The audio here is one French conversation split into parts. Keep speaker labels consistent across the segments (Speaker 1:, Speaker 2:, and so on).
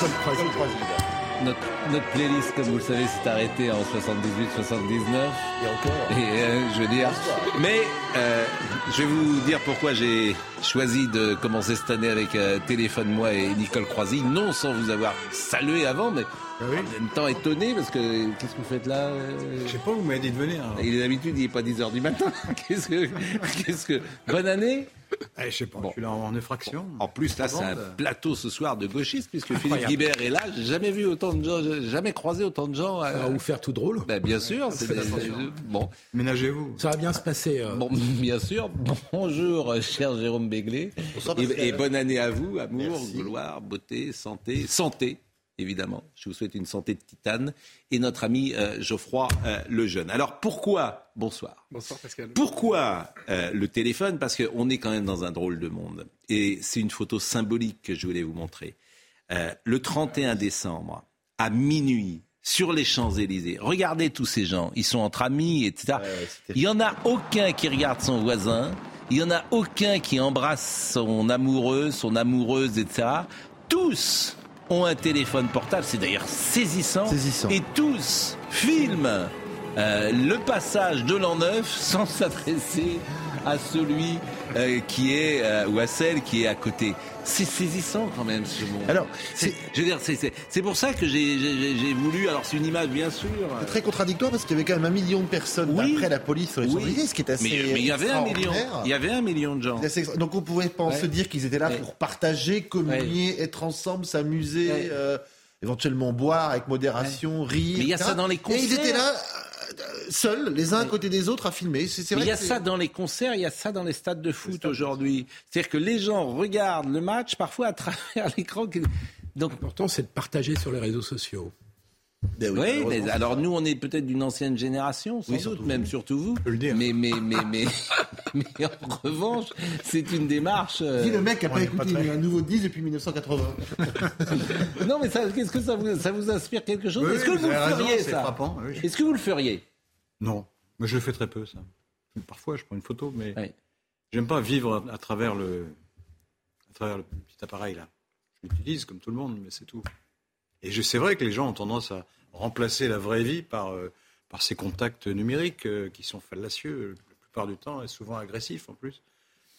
Speaker 1: Nicole Croisy.
Speaker 2: Notre, notre playlist, comme vous le savez, s'est arrêtée en 78-79.
Speaker 1: Et encore.
Speaker 2: Et euh, je veux dire. Mais euh, je vais vous dire pourquoi j'ai choisi de commencer cette année avec euh, Téléphone Moi et Nicole Croisy. Non sans vous avoir salué avant, mais
Speaker 1: Ah oui.
Speaker 2: en même temps étonné parce que qu'est-ce que vous faites là euh?
Speaker 1: Je sais pas, vous m'avez dit de venir. hein.
Speaker 2: Il est d'habitude, il n'est pas 10h du matin. qu'est-ce que. Qu'est-ce que. Bonne année
Speaker 1: Eh, je sais pas,
Speaker 2: Bon.
Speaker 1: je suis là en effraction.
Speaker 2: En plus, là, c'est un
Speaker 1: Bande.
Speaker 2: plateau ce soir de gauchistes, puisque Philippe. Guibert est là. J'ai jamais vu autant de gens, jamais croisé autant de gens. euh,
Speaker 3: Ça va vous faire tout drôle.
Speaker 2: ben, bien sûr, c'est des- bon,
Speaker 1: Ménagez-vous.
Speaker 3: Ça va bien se passer. euh,
Speaker 2: bon, bien sûr. Bonjour, euh, cher Jérôme Béglé, et, et bonne année à vous, amour, gloire, beauté, santé, santé. Évidemment, je vous souhaite une santé de titane et notre ami euh, Geoffroy euh, Lejeune. Alors pourquoi Bonsoir.
Speaker 4: Bonsoir Pascal.
Speaker 2: Pourquoi euh, le téléphone? Parce qu'on est quand même dans un drôle de monde. Et c'est une photo symbolique que je voulais vous montrer. Euh, le 31 décembre, à minuit, sur les Champs-Élysées, regardez tous ces gens. Ils sont entre amis, etc. Il n'y en a aucun qui regarde son voisin. Il n'y en a aucun qui embrasse son amoureux, son amoureuse, etc. Tous ont un téléphone portable. C'est d'ailleurs saisissant.
Speaker 5: Saisissant.
Speaker 2: Et tous filment euh, le passage de l'an neuf sans s'adresser à celui euh, qui est euh, ou à celle qui est à côté. C'est saisissant quand même ce monde.
Speaker 5: Alors,
Speaker 2: c'est, je veux dire, c'est, c'est, c'est pour ça que j'ai, j'ai, j'ai voulu. Alors c'est une image bien sûr.
Speaker 5: C'est très contradictoire parce qu'il y avait quand même un million de personnes
Speaker 2: Oui.
Speaker 5: après la police sur les
Speaker 2: Oui.
Speaker 5: Ce qui est assez.
Speaker 2: mais, mais il y avait un million. Il y avait un million de gens.
Speaker 5: Donc on pouvait pas
Speaker 2: Ouais.
Speaker 5: se dire qu'ils étaient là
Speaker 2: Ouais.
Speaker 5: pour partager, communier, être ensemble, s'amuser, euh, éventuellement boire avec modération, rire.
Speaker 2: Mais il y a ça dans les
Speaker 5: Et ils
Speaker 2: concerts.
Speaker 5: étaient là, euh, seuls, les uns à côté des autres, à filmer. C'est c'est
Speaker 2: Mais
Speaker 5: vrai
Speaker 2: il y a ça dans les concerts, il y a ça dans les stades de foot aujourd'hui. C'est-à-dire que les gens regardent le match parfois à travers l'écran. Donc
Speaker 3: L'important, c'est de partager sur les réseaux sociaux.
Speaker 5: Ben oui,
Speaker 2: mais alors nous, on est peut-être d'une ancienne génération, sans
Speaker 5: Oui,
Speaker 2: doute,
Speaker 5: surtout
Speaker 2: même surtout vous.
Speaker 1: peux le dire.
Speaker 2: Mais, mais, mais, mais, mais en revanche, c'est une démarche. euh,
Speaker 5: Dis le mec qui n'a pas écouté
Speaker 1: pas
Speaker 5: un nouveau disque depuis 1980.
Speaker 2: Non, mais ça, qu'est-ce que ça vous, ça vous inspire quelque chose?
Speaker 1: Oui,
Speaker 2: Est-ce que vous,
Speaker 1: vous
Speaker 2: le
Speaker 1: raison,
Speaker 2: feriez
Speaker 1: c'est
Speaker 2: ça?
Speaker 1: frappant, oui.
Speaker 2: Est-ce que vous le feriez?
Speaker 1: Non, mais je le fais très peu, ça. Parfois, je prends une photo, mais
Speaker 2: Oui.
Speaker 1: j'aime pas vivre à, à travers le, à travers le petit appareil là. Je l'utilise comme tout le monde, mais c'est tout. Et c'est vrai que les gens ont tendance à remplacer la vraie vie par, euh, par ces contacts numériques euh, qui sont fallacieux la plupart du temps et souvent agressifs en plus.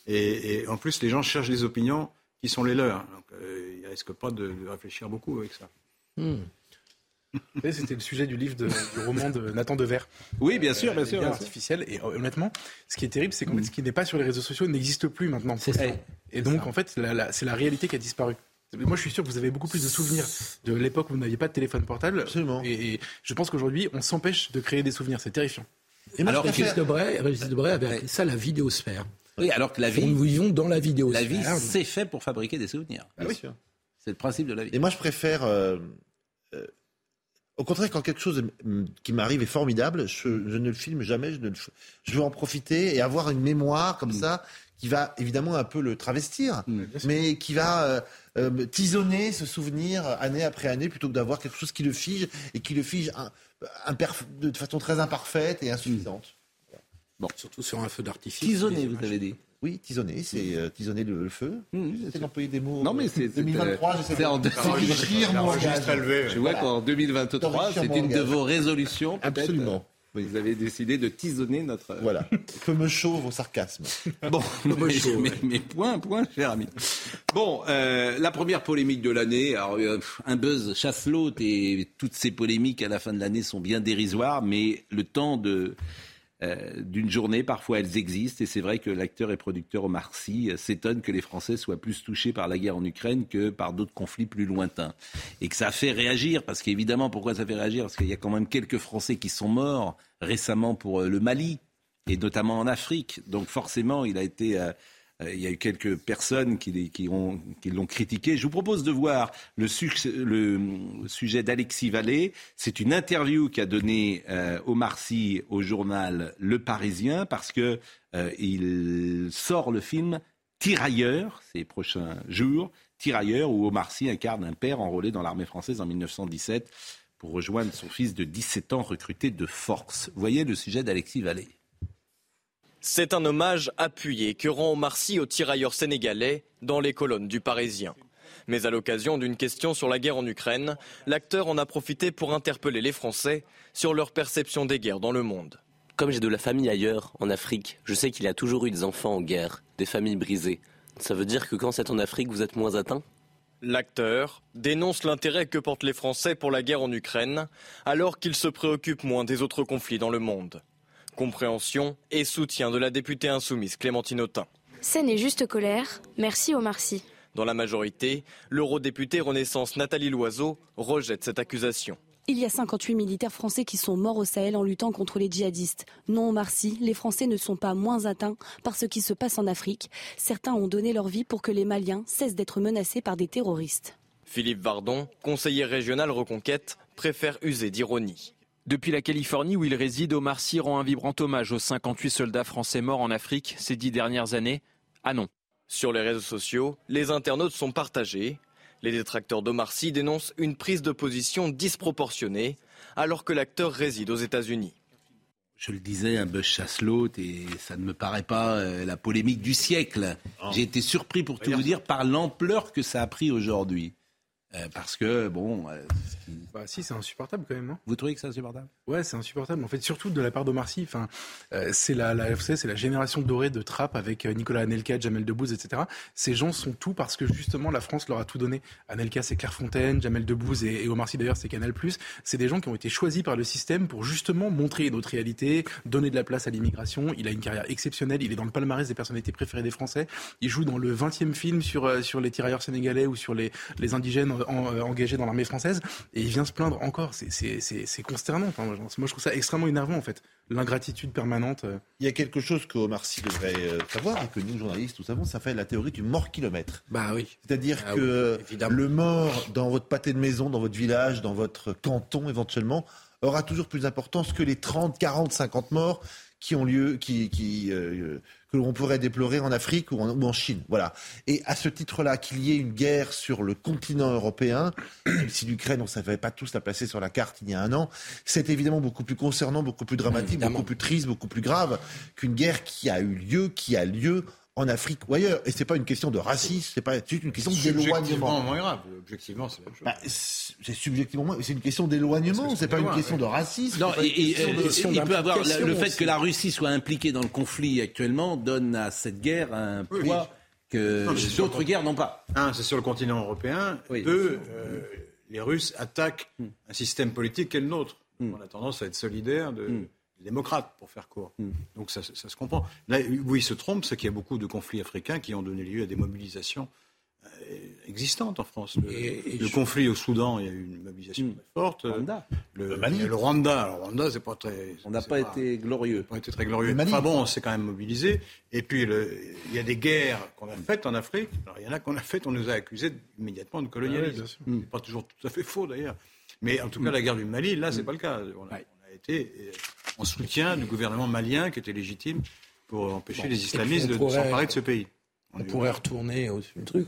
Speaker 1: Et, et en plus, les gens cherchent des opinions qui sont les leurs. Donc, euh, ils risquent pas de, de réfléchir beaucoup avec ça.
Speaker 4: Savez, C'était le sujet du livre de- du roman de Nathan Dever.
Speaker 2: Oui, bien sûr, bien
Speaker 4: Les
Speaker 2: sûr. bien
Speaker 4: artificiels. Et euh, honnêtement, ce qui est terrible, c'est qu'en fait, ce qui n'est pas sur les réseaux sociaux n'existe plus maintenant.
Speaker 3: C'est ça.
Speaker 4: Et donc, en fait, la- la- c'est la réalité qui a disparu. Moi, je suis sûr que vous avez beaucoup plus de souvenirs de l'époque où vous n'aviez pas de téléphone portable.
Speaker 5: Absolument.
Speaker 4: Et, et je pense qu'aujourd'hui, on s'empêche de créer des souvenirs. C'est terrifiant.
Speaker 5: Et moi,
Speaker 2: Alors
Speaker 5: je
Speaker 3: Régis Debray, Régis Debray avait appelé ça la vidéosphère.
Speaker 2: Oui, alors que la
Speaker 3: Nous
Speaker 2: vie,
Speaker 3: vivons dans la
Speaker 2: la
Speaker 3: vidéosphère.
Speaker 2: vie, c'est fait pour fabriquer des souvenirs.
Speaker 5: Bien sûr.
Speaker 2: C'est le principe de la vie.
Speaker 5: Et moi, je préfère. euh, euh, au contraire, quand quelque chose mm, qui m'arrive est formidable, je, je ne le filme jamais. Je, ne le f- je veux en profiter et avoir une mémoire comme ça qui va évidemment un peu le travestir, mais qui va euh, euh, tisonner ce souvenir année après année plutôt que d'avoir quelque chose qui le fige et qui le fige un- de façon très imparfaite et insuffisante.
Speaker 3: Surtout sur un feu d'artifice.
Speaker 2: Tisonné, vous avez dit.
Speaker 5: Oui, tisonner, c'est euh, tisonner le, le feu.
Speaker 2: Mmh,
Speaker 5: C'est d'employer des mots.
Speaker 2: Non, mais
Speaker 5: euh,
Speaker 2: c'est- c'est,
Speaker 5: 2023,
Speaker 2: euh,
Speaker 5: j'essaie
Speaker 2: c'est en deux-. Je vois qu'en 2023,
Speaker 5: D'enrichir
Speaker 2: c'est une de vos résolutions.
Speaker 5: Absolument.
Speaker 2: Vous avez décidé de tisonner notre.
Speaker 5: Voilà. Peu me chauve au sarcasme.
Speaker 2: Bon, mais, mais- mais point, point, cher ami. Bon, euh, la première polémique de l'année. Alors, euh, un buzz chasse l'autre et toutes ces polémiques à la fin de l'année sont bien dérisoires, mais le temps de euh, d'une journée, parfois elles existent. Et c'est vrai que l'acteur et producteur Omar Sy euh, s'étonne que les Français soient plus touchés par la guerre en Ukraine que par d'autres conflits plus lointains. Et que ça fait réagir, parce qu'évidemment, pourquoi ça fait réagir? Parce qu'il y a quand même quelques Français qui sont morts récemment pour le Mali et notamment en Afrique. Donc forcément, il a été euh, il y a eu quelques personnes qui, qui, ont, qui l'ont critiqué. Je vous propose de voir le, sujet d'Alexis Vallée. C'est une interview qu'a donnée euh, Omar Sy au journal Le Parisien parce que euh, il sort le film Tirailleurs ces prochains jours. Tirailleurs où Omar Sy incarne un père enrôlé dans l'armée française en 1917 pour rejoindre son fils de 17 ans recruté de force. Voyez le sujet d'Alexis Vallée.
Speaker 6: C'est un hommage appuyé que rend Omar Sy aux tirailleurs sénégalais dans les colonnes du Parisien. Mais à l'occasion d'une question sur la guerre en Ukraine, l'acteur en a profité pour interpeller les Français sur leur perception des guerres dans le monde.
Speaker 7: Comme j'ai de la famille ailleurs, en Afrique, je sais qu'il y a toujours eu des enfants en guerre, des familles brisées. Ça veut dire que quand c'est en Afrique, vous êtes moins atteint?
Speaker 6: L'acteur dénonce l'intérêt que portent les Français pour la guerre en Ukraine, alors qu'ils se préoccupent moins des autres conflits dans le monde. Compréhension et soutien de la députée insoumise Clémentine Autain.
Speaker 8: C'est n'est juste colère. Merci Omar Sy.
Speaker 6: Dans la majorité, l'eurodéputé Renaissance Nathalie Loiseau rejette cette accusation.
Speaker 9: Il y a 58 militaires français qui sont morts au Sahel en luttant contre les djihadistes. Non, Omar Sy, les Français ne sont pas moins atteints par ce qui se passe en Afrique. Certains ont donné leur vie pour que les Maliens cessent d'être menacés par des terroristes.
Speaker 6: Philippe Vardon, conseiller régional Reconquête, préfère user d'ironie.
Speaker 10: Depuis la Californie où il réside, Omar Sy rend un vibrant hommage aux 58 soldats français morts en Afrique ces dix dernières années. Ah non.
Speaker 6: Sur les réseaux sociaux, les internautes sont partagés. Les détracteurs d'Omar Sy dénoncent une prise de position disproportionnée alors que l'acteur réside aux États-Unis.
Speaker 2: Je le disais, un buzz chasse l'autre et ça ne me paraît pas euh, la polémique du siècle. J'ai été surpris, pour tout vous dire, par l'ampleur que ça a pris aujourd'hui. Euh, parce que, bon. Euh,
Speaker 4: bah, si, c'est insupportable quand même, non
Speaker 2: Vous trouvez que c'est insupportable?
Speaker 4: Ouais, c'est insupportable. En fait, surtout de la part d'Omar Sy. Enfin, euh, c'est la, la, c'est la génération dorée de Trapp avec Nicolas Anelka, Jamel Debbouze, etc. Ces gens sont tout parce que justement la France leur a tout donné. Anelka, c'est Clairefontaine, Jamel Debbouze et, et Omar Sy d'ailleurs, c'est Canal+. C'est des gens qui ont été choisis par le système pour justement montrer notre réalité, donner de la place à l'immigration. Il a une carrière exceptionnelle. Il est dans le palmarès des personnalités préférées des Français. Il joue dans le 20e film sur sur les tirailleurs sénégalais ou sur les les indigènes euh, engagé dans l'armée française et il vient se plaindre encore. C'est consternant. moi, je trouve ça extrêmement énervant en fait. L'ingratitude permanente. Euh.
Speaker 5: Il y a quelque chose que Omar Sy devrait euh, savoir et que nous journalistes nous savons, ça fait la théorie du mort kilomètre.
Speaker 3: Bah oui.
Speaker 5: C'est-à-dire ah que le mort dans votre pâté de maison, dans votre village, dans votre canton éventuellement, aura toujours plus d'importance que les 30, 40, 50 morts qui ont lieu, qui, qui que l'on pourrait déplorer en Afrique ou en, Chine. Voilà. Et à ce titre-là, qu'il y ait une guerre sur le continent européen, même si l'Ukraine, on ne savait pas tous la placer sur la carte il y a un an, c'est évidemment beaucoup plus concernant, beaucoup plus dramatique, beaucoup plus triste, beaucoup plus grave qu'une guerre qui a eu lieu, qui a lieu en Afrique ou ailleurs. Et c'est pas une question de racisme, c'est pas juste une question d'éloignement.
Speaker 1: moins grave. Objectivement, c'est la chose.
Speaker 5: Bah, c'est subjectivement moins, c'est une question d'éloignement. C'est pas une question de racisme.
Speaker 2: Non, et, il peut avoir le fait que la Russie soit impliquée dans le conflit actuellement donne à cette guerre un poids que d'autres guerres n'ont pas.
Speaker 1: Un, c'est sur le continent européen. Deux, euh, les Russes attaquent hmm. un système politique qui est le nôtre. Hmm. On a tendance à être solidaire de. Hmm démocrates, pour faire court. Hmm. Donc ça, se comprend. Là où il se trompe, c'est qu'il y a beaucoup de conflits africains qui ont donné lieu à des mobilisations euh, existantes en France. Le, conflit au Soudan, il y a eu une mobilisation hmm. très forte.
Speaker 2: Rwanda.
Speaker 1: Le, le, Rwanda, le Rwanda, c'est pas très.
Speaker 2: On n'a pas, été glorieux.
Speaker 1: Pas été très glorieux. Enfin bon, on s'est quand même mobilisé. Et puis il y a des guerres qu'on a faites en Afrique. Alors il y en a qu'on a faites, on nous a accusés immédiatement de colonialisme. Ah pas toujours tout à fait faux d'ailleurs. Mais en tout cas, la guerre du Mali, là, c'est hmm. pas le cas. On a, été en soutien du gouvernement malien qui était légitime pour empêcher les islamistes de s'emparer de ce pays.
Speaker 3: On, pourrait retourner au truc,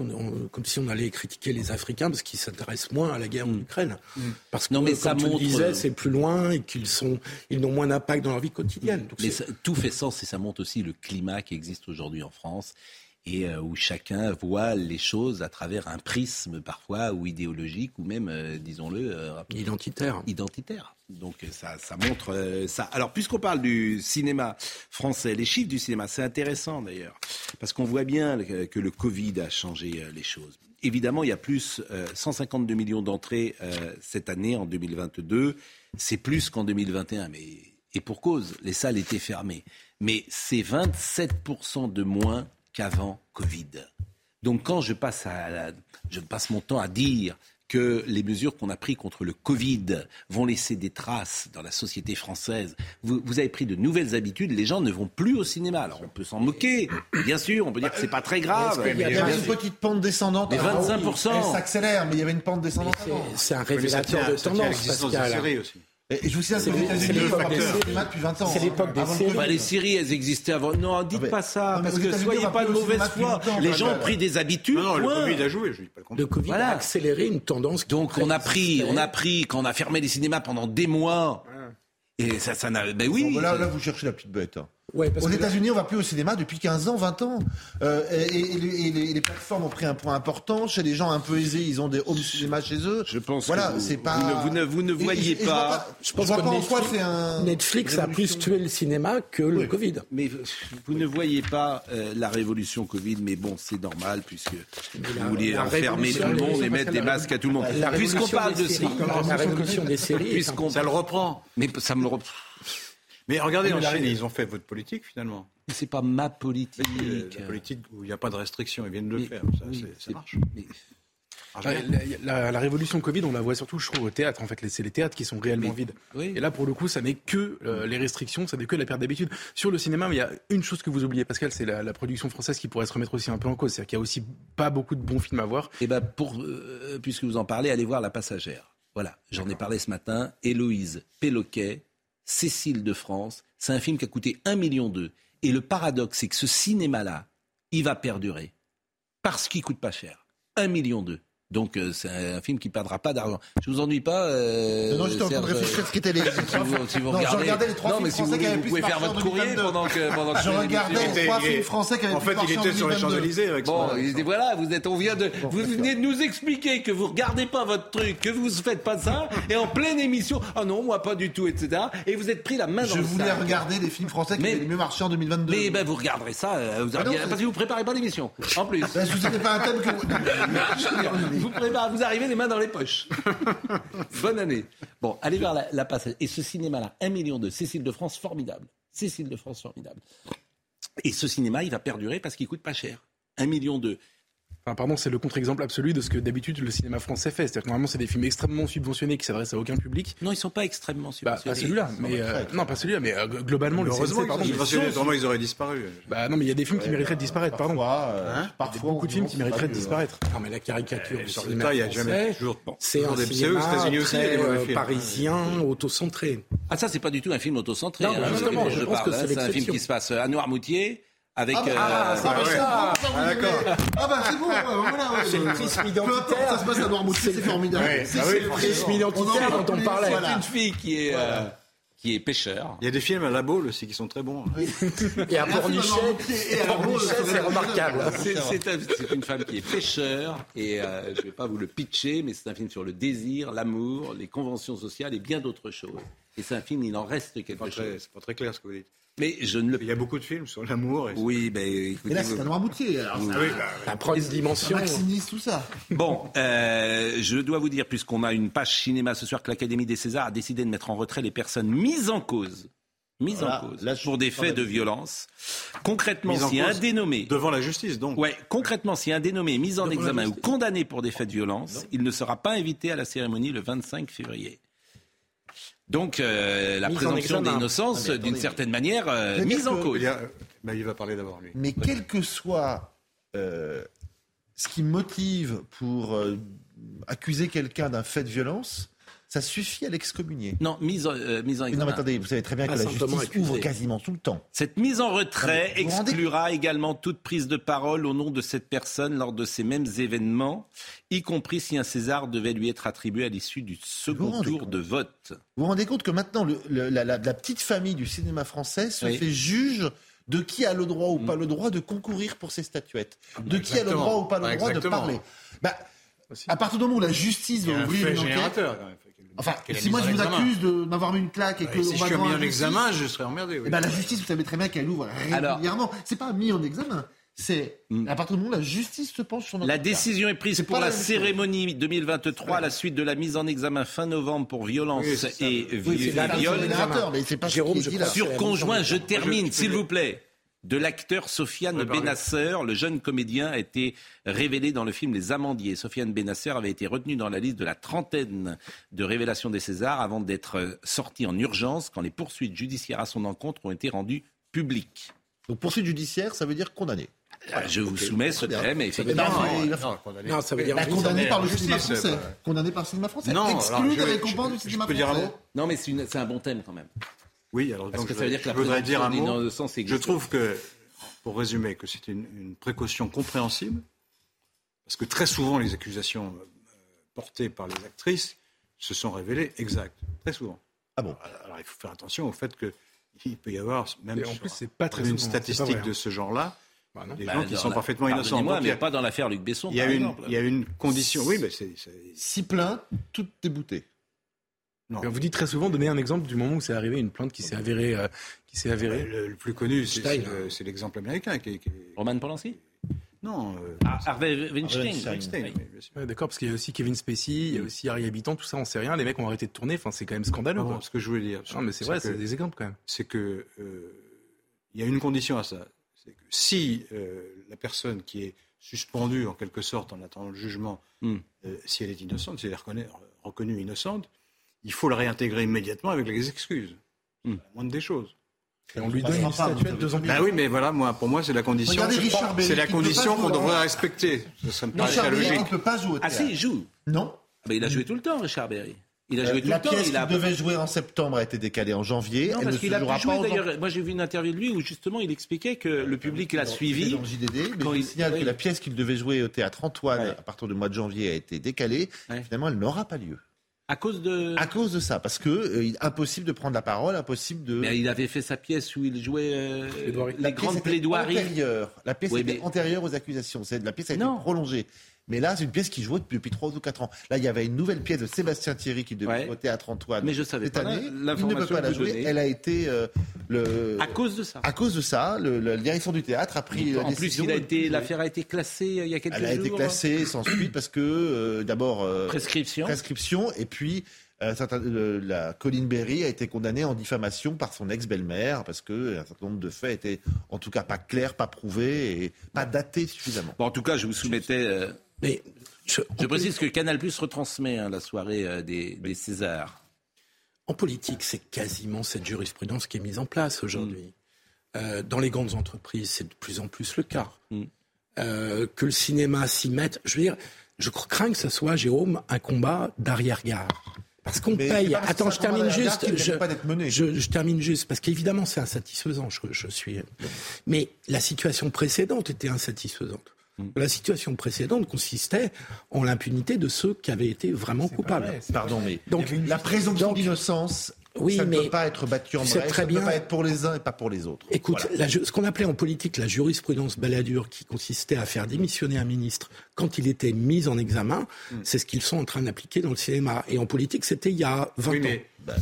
Speaker 3: comme si on allait critiquer les Africains parce qu'ils s'intéressent moins à la guerre en mm. Ukraine. Mm. Parce que, non, mais comme ça montre... disais, c'est plus loin et qu'ils sont, ils n'ont moins d'impact dans leur vie quotidienne.
Speaker 2: mais tout fait sens et ça montre aussi le climat qui existe aujourd'hui en France et euh, où chacun voit les choses à travers un prisme parfois ou idéologique ou même, euh, disons-le,
Speaker 3: euh, identitaire.
Speaker 2: Identitaire. Donc ça, ça montre ça. Alors puisqu'on parle du cinéma français, les chiffres du cinéma, c'est intéressant d'ailleurs, parce qu'on voit bien que le Covid a changé les choses. Évidemment, il y a plus 152 millions d'entrées cette année en 2022. C'est plus qu'en 2021, mais et pour cause, les salles étaient fermées. Mais c'est 27% de moins qu'avant Covid. Donc quand je passe, à je passe mon temps à dire que les mesures qu'on a prises contre le Covid vont laisser des traces dans la société française. Vous, avez pris de nouvelles habitudes, les gens ne vont plus au cinéma. Alors on peut s'en moquer, bien sûr, on peut dire que c'est pas très grave.
Speaker 5: Il y avait une petite pente descendante.
Speaker 2: Mais 25%.
Speaker 5: Elle s'accélère, mais il y avait une pente descendante.
Speaker 3: C'est un révélateur de tendance, Pascal.
Speaker 5: Aussi. Et je vous signale que les États-Unis depuis 20 ans.
Speaker 3: C'est l'époque des séries.
Speaker 2: Bah, les séries, elles existaient avant. Non, dites pas ça, parce que soyez pas de mauvaise foi. Les gens ont pris des habitudes.
Speaker 1: Non, non, le Covid a joué, je dis pas le
Speaker 3: contraire. Le Covid a accéléré une tendance.
Speaker 2: Donc on a pris, on a pris, quand on a fermé les cinémas pendant des mois, et ça, ça n'a. Ben oui.
Speaker 5: Là, là, vous cherchez la petite bête. Aux États-Unis, on va plus au cinéma depuis 15 ans, 20 ans. Euh, et, les, plateformes ont pris un point important. Chez les gens un peu aisés, ils ont des home cinéma chez eux.
Speaker 2: Je pense voilà, c'est pas. Vous ne, vous ne, voyez pas.
Speaker 3: Je, pense que Netflix, Netflix a plus tué le cinéma que le Covid.
Speaker 2: Mais vous ne voyez pas euh, la révolution Covid, mais bon, c'est normal puisque vous vouliez enfermer tout le monde et mettre des masques à tout le monde. Puisqu'on parle de
Speaker 3: ça, la révolution des séries,
Speaker 1: ça le reprend.
Speaker 2: Mais ça me le reprend.
Speaker 1: Mais regardez en Chine, ils ont fait votre politique finalement.
Speaker 2: Mais c'est pas ma politique.
Speaker 1: la politique où il n'y a pas de restrictions, ils viennent de le faire. Ça, ça marche.
Speaker 4: La, révolution Covid, on la voit surtout, je trouve, au théâtre. En fait, c'est les théâtres qui sont réellement vides. Et là, pour le coup, ça n'est que euh, les restrictions, ça n'est que la perte d'habitude. Sur le cinéma, il y a une chose que vous oubliez, Pascal, c'est la, production française qui pourrait se remettre aussi un peu en cause. C'est-à-dire qu'il y a aussi pas beaucoup de bons films à voir.
Speaker 2: Et eh ben, pour, euh, puisque vous en parlez, allez voir La Passagère. Voilà, j'en ai parlé ce matin. Héloïse Péloquet Cécile de France. C'est un film qui a coûté un million d'euros. Et le paradoxe, c'est que ce cinéma-là, il va perdurer. Parce qu'il coûte pas cher. Un million d'euros. Donc euh, c'est un film qui ne perdra pas d'argent. Je vous ennuie pas
Speaker 5: euh, Non, j'étais en train de réfléchir ce qu'étaient les.
Speaker 2: si vous, si vous non, regardez...
Speaker 5: je regardais les trois
Speaker 2: non,
Speaker 5: films
Speaker 2: mais
Speaker 5: français qui avaient
Speaker 2: vous, pouvez faire votre courrier pendant que, pendant que
Speaker 5: je regardais les trois films français qui avaient
Speaker 1: En fait, il était sur les Champs-Élysées avec
Speaker 2: Bon, voilà, vous êtes, on vient de, vous venez de nous expliquer que vous regardez pas votre truc, que vous faites pas ça, et en pleine émission, ah non, moi pas du tout, etc. Et vous êtes pris la main dans
Speaker 5: le Je voulais regarder des films français qui avaient mieux marché en 2022.
Speaker 2: Mais ben vous regarderez ça, euh, parce que vous préparez pas l'émission. En plus.
Speaker 5: Ben, ce n'était pas un thème que
Speaker 2: vous préparez, vous arrivez les mains dans les poches. Bonne année. Bon, allez vers la, la passage. Et ce cinéma-là, un million de Cécile de France, formidable. Cécile de France, formidable. Et ce cinéma, il va perdurer parce qu'il coûte pas cher. Un million de.
Speaker 4: Enfin, pardon, c'est le contre-exemple absolu de ce que d'habitude le cinéma français fait. C'est-à-dire que normalement, c'est des films extrêmement subventionnés qui s'adressent à aucun public.
Speaker 2: Non, ils sont pas extrêmement
Speaker 4: bah, subventionnés. pas celui-là, mais euh, non, pas celui-là, mais euh, globalement,
Speaker 1: le heureusement, pardon, ils, ils auraient disparu.
Speaker 4: Bah non, mais il y a des films qui mériteraient de disparaître, pardon.
Speaker 5: Parfois, euh,
Speaker 4: hein parfois, beaucoup de films qui mériteraient de disparaître.
Speaker 3: Non, mais la caricature
Speaker 1: du cinéma il y a jamais toujours.
Speaker 3: C'est un cinéma très parisien, autocentré.
Speaker 2: Ah ça, c'est pas du tout un film autocentré. Non, hein, justement, je pense que c'est un film qui se passe à Noirmoutier avec. Ah, bah,
Speaker 5: ah,
Speaker 2: euh,
Speaker 5: ah, ça, ah, d'accord. Ah bah c'est bon, voilà.
Speaker 3: C'est le prisme identitaire.
Speaker 5: ça se passe à Noirmoutier, c'est formidable.
Speaker 3: C'est le prisme identitaire dont on parlait.
Speaker 2: C'est une fille qui est. Euh, qui est pêcheur.
Speaker 1: Il y a des films à la boule aussi qui sont très bons.
Speaker 3: Et à Pornichet, c'est remarquable.
Speaker 2: C'est une femme qui est pêcheur, et euh, je ne vais pas vous le pitcher, mais c'est un film sur le désir, l'amour, les conventions sociales et bien d'autres choses. Et c'est un film, il en reste quelque chose.
Speaker 1: C'est pas très clair ce que vous dites.
Speaker 2: Mais je ne le...
Speaker 1: Il y a beaucoup de films sur l'amour. Et
Speaker 2: oui, ben,
Speaker 5: écoutez, là, c'est un. Alors, oui,
Speaker 3: bah, prend une dimension.
Speaker 5: Maximise tout ça.
Speaker 2: Bon, euh, je dois vous dire, puisqu'on a une page cinéma ce soir, que l'Académie des Césars a décidé de mettre en retrait les personnes mises en cause mises en cause pour des faits de violence. Concrètement, si un dénommé
Speaker 1: devant la justice, donc.
Speaker 2: Ouais, concrètement, si un dénommé est mis en examen ou condamné pour des faits de violence, il ne sera pas invité à la cérémonie le 25 février. Donc euh, la présomption d'innocence, ah, d'une certaine manière, euh, mise en cause.
Speaker 1: Bah, il, va parler d'abord, lui.
Speaker 5: Mais quel que soit euh, ce qui motive pour accuser quelqu'un d'un fait de violence, ça suffit à l'excommunier.
Speaker 2: Non, mise en, euh, mise en examen.
Speaker 5: Non, mais attendez, vous savez très bien que la justice ouvre quasiment tout le temps.
Speaker 2: Cette mise en retrait exclura également toute prise de parole au nom de cette personne lors de ces mêmes événements, y compris si un César devait lui être attribué à l'issue du second tour de vote.
Speaker 5: Vous vous rendez compte que maintenant, le, la, petite famille du cinéma français se fait juge de qui a le droit ou pas mm. le droit de concourir pour ces statuettes, de qui a le droit ou pas le droit de parler. Bah, à partir du moment où la justice va ouvrir une enquête, Enfin, si moi je vous accuse de m'avoir mis une claque et que
Speaker 1: si je suis mis en examen, je serais emmerdé. Oui.
Speaker 5: Ben, la justice, vous savez très bien qu'elle ouvre régulièrement. C'est pas mis en examen. C'est hmm. à partir du moment où la justice se penche sur notre
Speaker 2: La décision est prise pour la, cérémonie 2023 à la suite de la mise en examen fin novembre pour violence et viol.
Speaker 5: Mais pas Jérôme, je
Speaker 2: sur conjoint, je termine, s'il vous plaît. De l'acteur Sofiane Benasser. Le jeune comédien a été révélé dans le film Les Amandiers. Sofiane Benasser avait été retenu dans la liste de la trentaine de révélations des Césars avant d'être sorti en urgence quand les poursuites judiciaires à son encontre ont été rendues publiques.
Speaker 5: Donc poursuite judiciaire, ça veut dire condamné.
Speaker 2: Ah, je vous soumets ce thème, effectivement.
Speaker 5: Non, ça veut dire condamné par le cinéma français. Condamné par le cinéma français. Non, exclu des récompenses du cinéma français.
Speaker 2: Non, mais c'est un bon thème quand même.
Speaker 1: Oui, alors donc, ça veut dire que je voudrais dire un mot. Je trouve que, pour résumer, que c'est une, précaution compréhensible, parce que très souvent les accusations euh, portées par les actrices se sont révélées exactes, très souvent.
Speaker 5: Ah bon?
Speaker 1: Alors il faut faire attention au fait qu'il peut y avoir même
Speaker 4: en plus, c'est pas très
Speaker 1: une statistique de ce genre-là. Bah des gens bah, qui sont parfaitement innocents.
Speaker 2: Moi, mais pas dans l'affaire Luc Besson.
Speaker 1: Il y, a une, il y a une condition. Oui, mais c'est.
Speaker 5: Si plein, tout
Speaker 4: On vous dit très souvent, donner un exemple du moment où c'est arrivé, une plainte qui s'est avérée. Euh, qui s'est avérée.
Speaker 1: Le, plus connu, c'est l'exemple américain. Qui, qui...
Speaker 2: Roman Polanski?
Speaker 1: Non. Euh,
Speaker 2: ah, Harvey Weinstein.
Speaker 4: D'accord, parce qu'il y a aussi Kevin Spacey, il y a aussi Harry Habitant, tout ça, on sait rien. Les mecs ont arrêté de tourner. Enfin, c'est quand même scandaleux.
Speaker 1: ce que je voulais dire.
Speaker 4: Non, mais c'est vrai, c'est des exemples quand même.
Speaker 1: C'est que euh, il y a une condition à ça. C'est que si la personne qui est suspendue en quelque sorte en attendant le jugement, hmm. si elle est innocente, si elle est reconnue innocente, il faut le réintégrer immédiatement avec les excuses. Hmm. La moindre des choses.
Speaker 4: Et on lui donne une statuette deux ans plus
Speaker 1: bah oui, mais voilà, moi, pour moi, c'est la condition. C'est la condition qu'on devrait respecter. Ça me paraît
Speaker 5: très
Speaker 1: logique.
Speaker 5: ne peut pas jouer.
Speaker 2: Ah si, il joue.
Speaker 5: Non.
Speaker 2: Mais il a joué tout le temps, Richard Berry. Il a joué tout
Speaker 5: la
Speaker 2: le temps.
Speaker 5: pièce qu'il devait jouer en septembre a été décalée en janvier.
Speaker 2: Non, parce qu'il a pu jouer d'ailleurs. Moi, j'ai vu une interview de lui où justement il expliquait que le public l'a suivi.
Speaker 5: Dans JDD, mais il signale que la pièce qu'il devait jouer au théâtre Antoine à partir du mois de janvier a été décalée. Finalement, elle n'aura pas lieu.
Speaker 2: À cause de.
Speaker 5: À cause de ça, parce que euh, impossible de prendre la parole, impossible de.
Speaker 2: Mais il avait fait sa pièce où il jouait euh, la grande plaidoirie.
Speaker 5: Antérieure. La pièce était antérieure aux accusations. La pièce a été prolongée. Mais là, c'est une pièce qui jouait depuis 3 ou 4 ans. Là, il y avait une nouvelle pièce de Sébastien Thierry qui devait jouer au théâtre Antoine.
Speaker 2: Mais je savais
Speaker 5: cette
Speaker 2: pas
Speaker 5: année. Il ne peut pas la jouer. Elle a été euh, le.
Speaker 2: À cause de ça.
Speaker 5: À cause de ça, le, la direction du théâtre a pris la
Speaker 2: en décision. Plus, il a été, l'affaire a été classée il y a quelques jours.
Speaker 5: Elle a été classée sans suite parce que d'abord
Speaker 2: prescription.
Speaker 5: Prescription et puis euh, la Colline Berry a été condamnée en diffamation par son ex-belle-mère parce que un certain nombre de faits étaient en tout cas pas clairs, pas prouvés et pas datés suffisamment.
Speaker 2: Bon, en tout cas, je vous soumettais. Euh, mais je, précise que Canal Plus retransmet hein, la soirée euh, des, Césars.
Speaker 3: En politique, c'est quasiment cette jurisprudence qui est mise en place aujourd'hui. Mm. dans les grandes entreprises, c'est de plus en plus le cas. Mm. que le cinéma s'y mette. Je veux dire, je crains que ce soit, Jérôme, un combat d'arrière-garde. Parce qu'on paye. Attends, je termine juste. Je, termine juste parce qu'évidemment c'est insatisfaisant. Je, suis. Mais la situation précédente était insatisfaisante. Hmm. La situation précédente consistait en l'impunité de ceux qui avaient été vraiment coupables.
Speaker 5: Pardon, mais donc la présomption d'innocence oui, ça ne peut pas être battu en bref, ça ne peut pas être pour les uns et pas pour les autres.
Speaker 3: Écoute, ce qu'on appelait en politique la jurisprudence baladure, qui consistait à faire démissionner un ministre quand il était mis en examen, hmm. c'est ce qu'ils sont en train d'appliquer dans le cinéma. Et en politique, c'était il y a 20 oui, mais...
Speaker 1: Bah,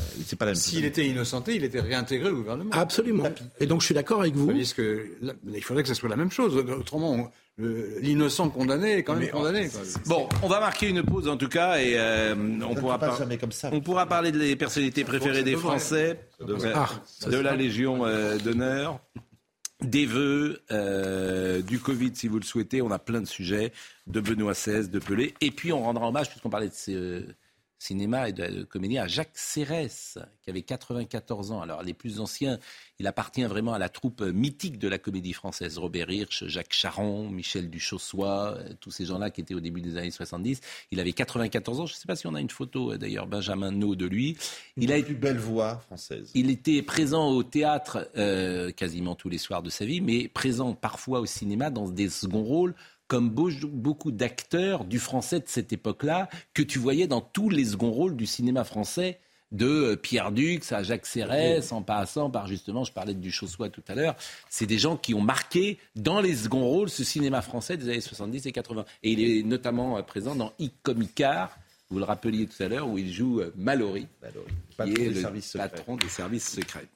Speaker 1: S'il était innocenté, il était réintégré au gouvernement.
Speaker 3: Absolument. Et donc je suis d'accord avec vous.
Speaker 1: Que, il faudrait que ce soit la même chose. Autrement, l'innocent condamné est quand même condamné.
Speaker 2: Bon, on va marquer une pause en tout cas et euh, on pourra
Speaker 5: pas jamais comme ça.
Speaker 2: On pourra parler des personnalités préférées des Français, de, ah, la Légion euh, d'honneur, des vœux, euh, du Covid si vous le souhaitez. On a plein de sujets, de Benoît XVI, de Pelé, et puis on rendra hommage puisqu'on parlait de ces cinéma et de, comédien à Jacques Cérès, qui avait 94 ans. Alors, les plus anciens, il appartient vraiment à la troupe mythique de la comédie française. Robert Hirsch, Jacques Charon, Michel Duchossois, euh, tous ces gens-là qui étaient au début des années 70. Il avait 94 ans. Je ne sais pas si on a une photo, euh, d'ailleurs, Benjamin No de lui.
Speaker 5: Il a une plus belle voix française.
Speaker 2: Il était présent au théâtre euh, quasiment tous les soirs de sa vie, mais présent parfois au cinéma dans des seconds rôles comme beaucoup d'acteurs du français de cette époque-là, que tu voyais dans tous les seconds rôles du cinéma français de euh, Pierre Dux à Jacques Cérès, en passant par justement, je parlais de Duchossois tout à l'heure, c'est des gens qui ont marqué dans les seconds rôles ce cinéma français des années 70 et 80. Et il est notamment euh, présent dans Icomicar, vous le rappeliez tout à l'heure, où il joue euh, Mallory, qui est le patron des services secrets.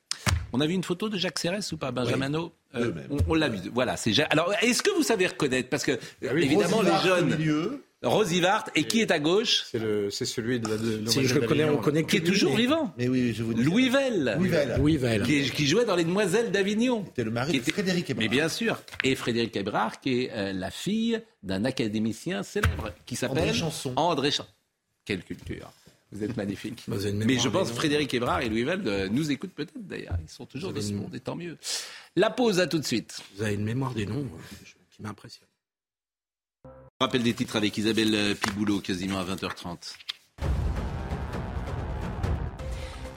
Speaker 2: On a vu une photo de Jacques Cérès ou pas, Benjamin euh, on, l'a vu. Voilà. C'est alors. Est-ce que vous savez reconnaître Parce que ah évidemment les jeunes. Rosivart. Et qui est à gauche
Speaker 1: C'est celui de,
Speaker 3: la, si je le connais, on connaît
Speaker 2: qui est toujours vivant.
Speaker 5: Mais oui, je vous dis
Speaker 2: Louis Vell.
Speaker 3: Louis Vell.
Speaker 2: Qui, jouait dans Les Demoiselles d'Avignon.
Speaker 5: C'était le mari de Frédéric Ebrard.
Speaker 2: Mais bien sûr. Et Frédéric Ebrard, qui est euh, la fille d'un académicien célèbre qui s'appelle
Speaker 5: André Chanson.
Speaker 2: André Chanson. Quelle culture. Vous êtes magnifique. Mais je pense que Frédéric Ebrard et Louis Vell euh, nous écoutent peut-être d'ailleurs. Ils sont toujours dans ce monde et tant mieux. La pause à tout de suite.
Speaker 3: Vous avez une mémoire des noms euh, qui m'impressionne.
Speaker 2: Rappel des titres avec Isabelle Piboulot, quasiment à 20h30.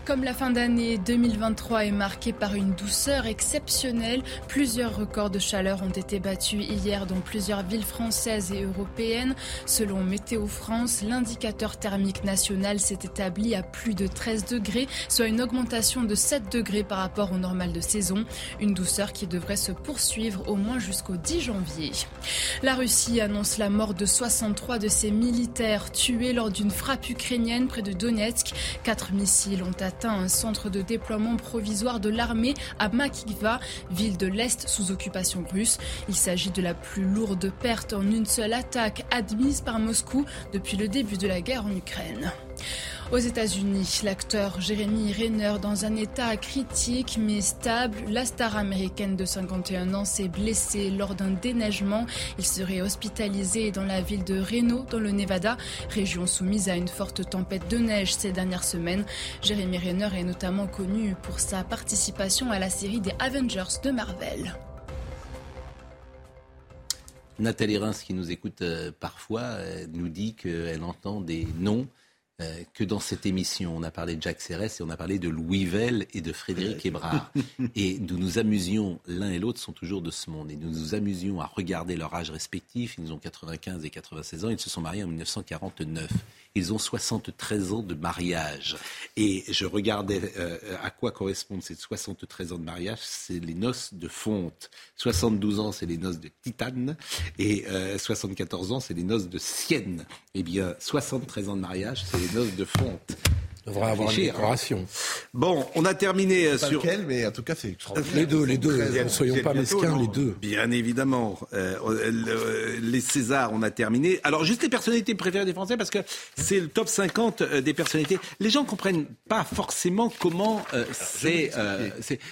Speaker 11: Comme la fin d'année 2023 est marquée par une douceur exceptionnelle, plusieurs records de chaleur ont été battus hier dans plusieurs villes françaises et européennes. Selon Météo France, l'indicateur thermique national s'est établi à plus de 13 degrés, soit une augmentation de 7 degrés par rapport au normal de saison. Une douceur qui devrait se poursuivre au moins jusqu'au 10 janvier. La Russie annonce la mort de 63 de ses militaires tués lors d'une frappe ukrainienne près de Donetsk. Quatre missiles ont atteint un centre de déploiement provisoire de l'armée à Makiva, ville de l'Est sous occupation russe. Il s'agit de la plus lourde perte en une seule attaque admise par Moscou depuis le début de la guerre en Ukraine. Aux États-Unis, l'acteur Jeremy Renner, dans un état critique mais stable, la star américaine de 51 ans s'est blessée lors d'un déneigement. Il serait hospitalisé dans la ville de Reno, dans le Nevada, région soumise à une forte tempête de neige ces dernières semaines. Jeremy Renner est notamment connu pour sa participation à la série des Avengers de Marvel.
Speaker 2: Nathalie Reims, qui nous écoute euh, parfois, euh, nous dit qu'elle entend des noms euh, que dans cette émission, on a parlé de Jacques Serres et on a parlé de Louis Vell et de Frédéric Hébrard. et nous nous amusions, l'un et l'autre sont toujours de ce monde, et nous nous amusions à regarder leur âge respectif. Ils ont 95 et 96 ans, ils se sont mariés en 1949. Ils ont 73 ans de mariage. Et je regardais euh, à quoi correspondent ces 73 ans de mariage? C'est les noces de fonte. 72 ans, c'est les noces de titane. Et 74 euh, ans, c'est les noces de sienne. Eh bien, 73 ans de mariage, c'est les noces de fonte
Speaker 3: devrait avoir une décoration.
Speaker 2: Bon, on a terminé
Speaker 5: euh,
Speaker 2: pas sur.
Speaker 5: Lequel, mais en tout cas, c'est
Speaker 3: Les deux, les deux. Ne soyons pas mesquins, les deux.
Speaker 2: Bien évidemment. Euh, les Césars, on a terminé. Alors, juste les personnalités préférées des Français, parce que c'est le top 50 euh, des personnalités. Les gens comprennent pas forcément comment c'est.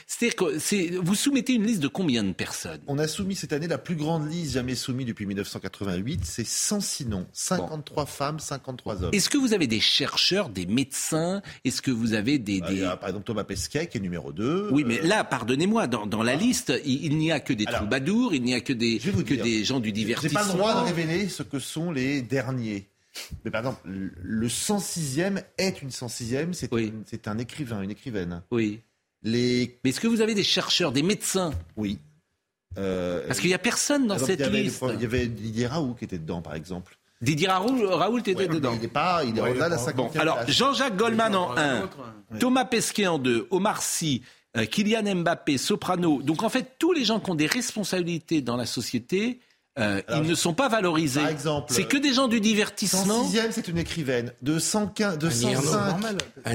Speaker 2: C'est-à-dire que vous soumettez une liste de combien de personnes?
Speaker 5: On a soumis cette année la plus grande liste jamais soumise depuis 1988. C'est 106 noms. 53 femmes, 53 hommes.
Speaker 2: Est-ce que vous avez des chercheurs, des médecins est-ce que vous avez des...
Speaker 5: Bah, par exemple Thomas Pesquet qui est numéro 2.
Speaker 2: Oui, mais euh, là, pardonnez-moi, dans, la liste, il, n'y a que des troubadours, il n'y a que des, que des gens du divertissement.
Speaker 5: Je n'ai pas le droit de révéler ce que sont les derniers. Mais par exemple, le 106e est une 106e, c'est un écrivain, une écrivaine.
Speaker 2: Oui. Les... Mais est-ce que vous avez des chercheurs, des médecins?
Speaker 5: Oui.
Speaker 2: Euh, Parce qu'il n'y a personne dans cette liste.
Speaker 5: il y avait Didier Raoult qui était dedans, par exemple.
Speaker 2: Didier Raoult, Raoult était dedans.
Speaker 5: Il est pas, il est au-delà de la 50
Speaker 2: Alors, Jean-Jacques Goldman en 1, Thomas Pesquet en 2, Omar Sy, euh, Kylian Mbappé, Soprano. Donc, en fait, tous les gens qui ont des responsabilités dans la société, euh, ils ne sont pas valorisés. Par exemple, c'est que des gens du divertissement.
Speaker 5: 106e, c'est une écrivaine. De, 115, de, 105,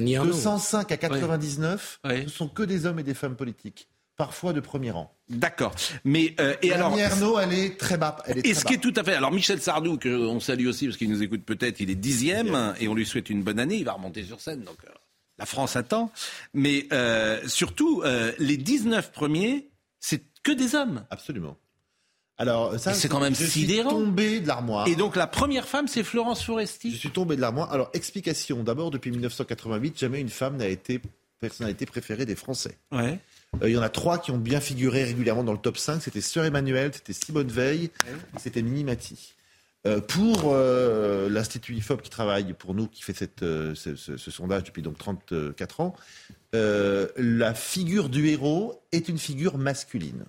Speaker 5: de 105 à 99, ce ne sont que des hommes et des femmes politiques parfois de premier rang.
Speaker 2: D'accord. Mais euh, et alors
Speaker 5: Ernaud, elle est très bas. Elle est
Speaker 2: et ce qui est tout à fait. Alors Michel Sardou, que on salue aussi parce qu'il nous écoute peut-être, il est dixième et on lui souhaite une bonne année. Il va remonter sur scène, donc euh, la France attend. Mais euh, surtout, les 19 premiers, c'est que des hommes.
Speaker 5: Absolument. Alors ça,
Speaker 2: c'est quand même
Speaker 5: je
Speaker 2: sidérant.
Speaker 5: suis tombé de l'armoire.
Speaker 2: Et donc la première femme, c'est Florence Foresti.
Speaker 5: Je suis tombé de l'armoire. Alors explication. D'abord, depuis 1988, jamais une femme n'a été personnalité préférée des Français.
Speaker 2: Ouais.
Speaker 5: Euh, il y en a trois qui ont bien figuré régulièrement dans le top 5. C'était Sœur Emmanuel, c'était Simone Veil et c'était Minimati. Euh, pour euh, l'Institut IFOP qui travaille pour nous, qui fait cette, ce, ce, sondage depuis donc 34 ans, la figure du héros est une figure masculine.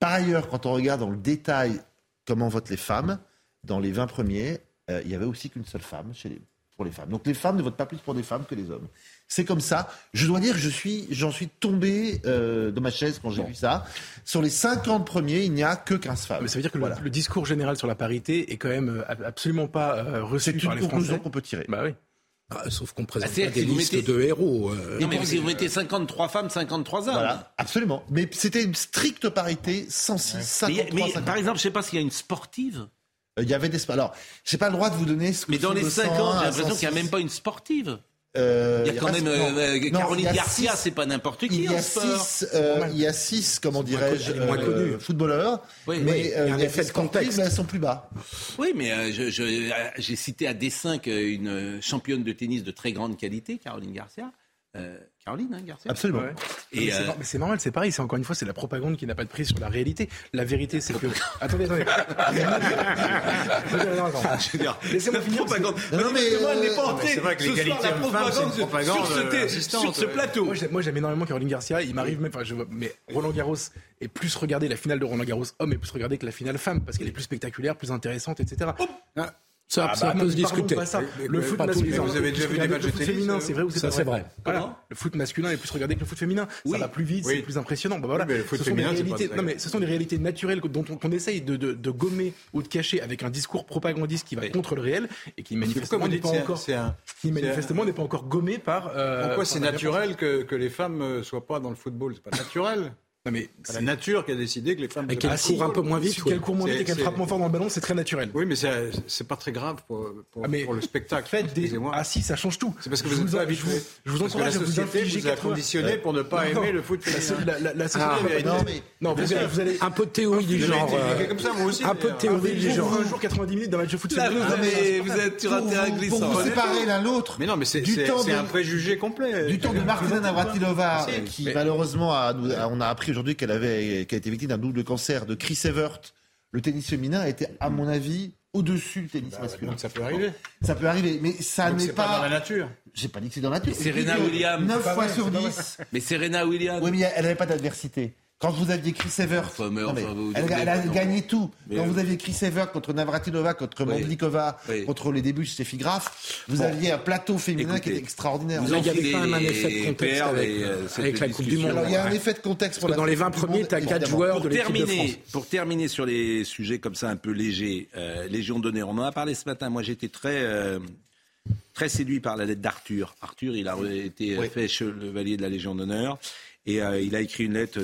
Speaker 5: Par ailleurs, quand on regarde dans le détail comment votent les femmes, dans les 20 premiers, il n'y avait aussi qu'une seule femme chez les, pour les femmes. Donc les femmes ne votent pas plus pour des femmes que les hommes. C'est comme ça. Je dois dire que je suis, j'en suis tombé euh, de ma chaise quand j'ai vu ça. Sur les 50 premiers, il n'y a que 15 femmes.
Speaker 4: Mais ça veut dire que le, discours général sur la parité est quand même euh, absolument pas euh, reçu par les Français. C'est une conclusion
Speaker 5: qu'on peut tirer.
Speaker 4: Bah oui.
Speaker 3: Ah, sauf qu'on présente ah, pas des listes de héros.
Speaker 2: Non, mais si vous mettez 53 femmes, 53 hommes. Voilà,
Speaker 5: absolument. Mais c'était une stricte parité, 106, 53,
Speaker 2: mais, Par exemple, je ne sais pas s'il y a une sportive
Speaker 5: il y avait des. Alors, j'ai pas le droit de vous donner ce que
Speaker 2: Mais dans les 5 ans, j'ai l'impression qu'il n'y a même pas une sportive.
Speaker 5: Euh,
Speaker 2: il y a quand même euh, Caroline Garcia, c'est pas n'importe qui
Speaker 5: il y a six, euh, il y a six, comment dirais-je, euh, footballeurs, oui, mais il y a un effet de contexte, mais elles sont plus bas.
Speaker 2: Oui, mais j'ai cité à dessin une championne de tennis de très grande qualité, Caroline Garcia. Caroline, hein, Garcia
Speaker 5: Absolument.
Speaker 4: Et mais c'est normal, c'est pareil. C'est encore une fois, c'est la propagande qui n'a pas de prise sur la réalité. La vérité, c'est que. Attendez, attendez.
Speaker 2: Laissez-moi finir. Propagande. Non, mais elle n'est pas entrée.
Speaker 1: C'est vrai que l'égalité propagande
Speaker 2: sur ce plateau.
Speaker 4: Moi, j'aime énormément Caroline Garcia. Il m'arrive même, enfin, je mais Roland Garros est plus regardé, la finale de Roland Garros homme est plus regardée que la finale femme parce qu'elle est plus spectaculaire, plus intéressante, etc.
Speaker 3: Ça, ah ça bah, peut se discuter.
Speaker 4: Ça. Le foot masculin,
Speaker 1: vous avez déjà vu des matchs de tennis
Speaker 4: féminin, c'est vrai ou
Speaker 3: c'est
Speaker 4: pas
Speaker 3: vrai,
Speaker 4: Voilà. Le foot masculin est plus regardé que le foot féminin. Ça va plus vite, c'est plus impressionnant. Bah voilà.
Speaker 1: Oui, mais le foot ce féminin,
Speaker 4: sont des non mais ce sont des réalités naturelles dont on, essaye de, de, de, gommer ou de cacher avec un discours propagandiste qui va contre le réel et qui manifestement n'est pas encore qui manifestement n'est pas encore gommé par.
Speaker 1: Euh, Pourquoi c'est naturel que les femmes euh, soient pas dans le football? C'est pas naturel. Non mais c'est la nature qui a décidé que les femmes.
Speaker 3: Et qu'elles courent un peu moins vite.
Speaker 4: Qu'elles courent moins vite et qu'elles frappent moins fort dans le ballon, c'est très naturel.
Speaker 1: Oui, mais c'est pas très grave pour, pour, ah, pour le spectacle.
Speaker 4: Faites des... Ah si, ça change tout.
Speaker 1: C'est parce que vous, vous êtes habitué.
Speaker 4: Je vous encourage à vous infliger
Speaker 1: vous a conditionné pour ne pas aimer le foot féminin.
Speaker 4: La société. Non, mais
Speaker 3: non, vous avez un peu de théorie du genre.
Speaker 1: comme ça, moi aussi.
Speaker 3: Un peu de théorie du genre.
Speaker 4: Un jour 90 minutes dans un match de foot
Speaker 2: mais vous êtes sur un terrain glissant.
Speaker 5: Pour vous séparer l'un l'autre.
Speaker 1: Mais non, mais c'est un préjugé complet.
Speaker 5: Du temps de Martina Navratilova, qui malheureusement on a appris aujourd'hui qu'elle avait été victime d'un double cancer de Chris Evert, le tennis féminin était, à mon avis, au-dessus du tennis bah, masculin.
Speaker 1: Donc ça peut arriver.
Speaker 5: Ça peut arriver, mais ça n'est pas...
Speaker 1: pas dans la nature.
Speaker 5: J'ai pas dit que c'est dans la nature.
Speaker 2: Serena Williams.
Speaker 5: 9 fois sur 10.
Speaker 2: Mais Serena Williams.
Speaker 5: Oui, mais elle n'avait pas d'adversité. Quand vous aviez Chris Evert, elle, a gagné tout. Quand vous aviez Chris Evert contre Navratilova, contre Mandlikova, contre les débuts de Steffi Graf, vous aviez un plateau féminin qui était extraordinaire.
Speaker 3: Vous il y avait quand même un effet de contexte avec, euh, avec la Coupe du Monde.
Speaker 5: Alors, il y a un effet de contexte pour
Speaker 3: la Dans les 20 premiers, tu as 4 joueurs de l'équipe de France.
Speaker 2: Pour terminer sur les sujets comme ça un peu légers, euh, Légion d'honneur, on en a parlé ce matin. Moi, j'étais très... Euh, très séduit par la lettre d'Arthur. Arthur, il a été fait chevalier de la Légion d'honneur. Et euh, il a écrit une lettre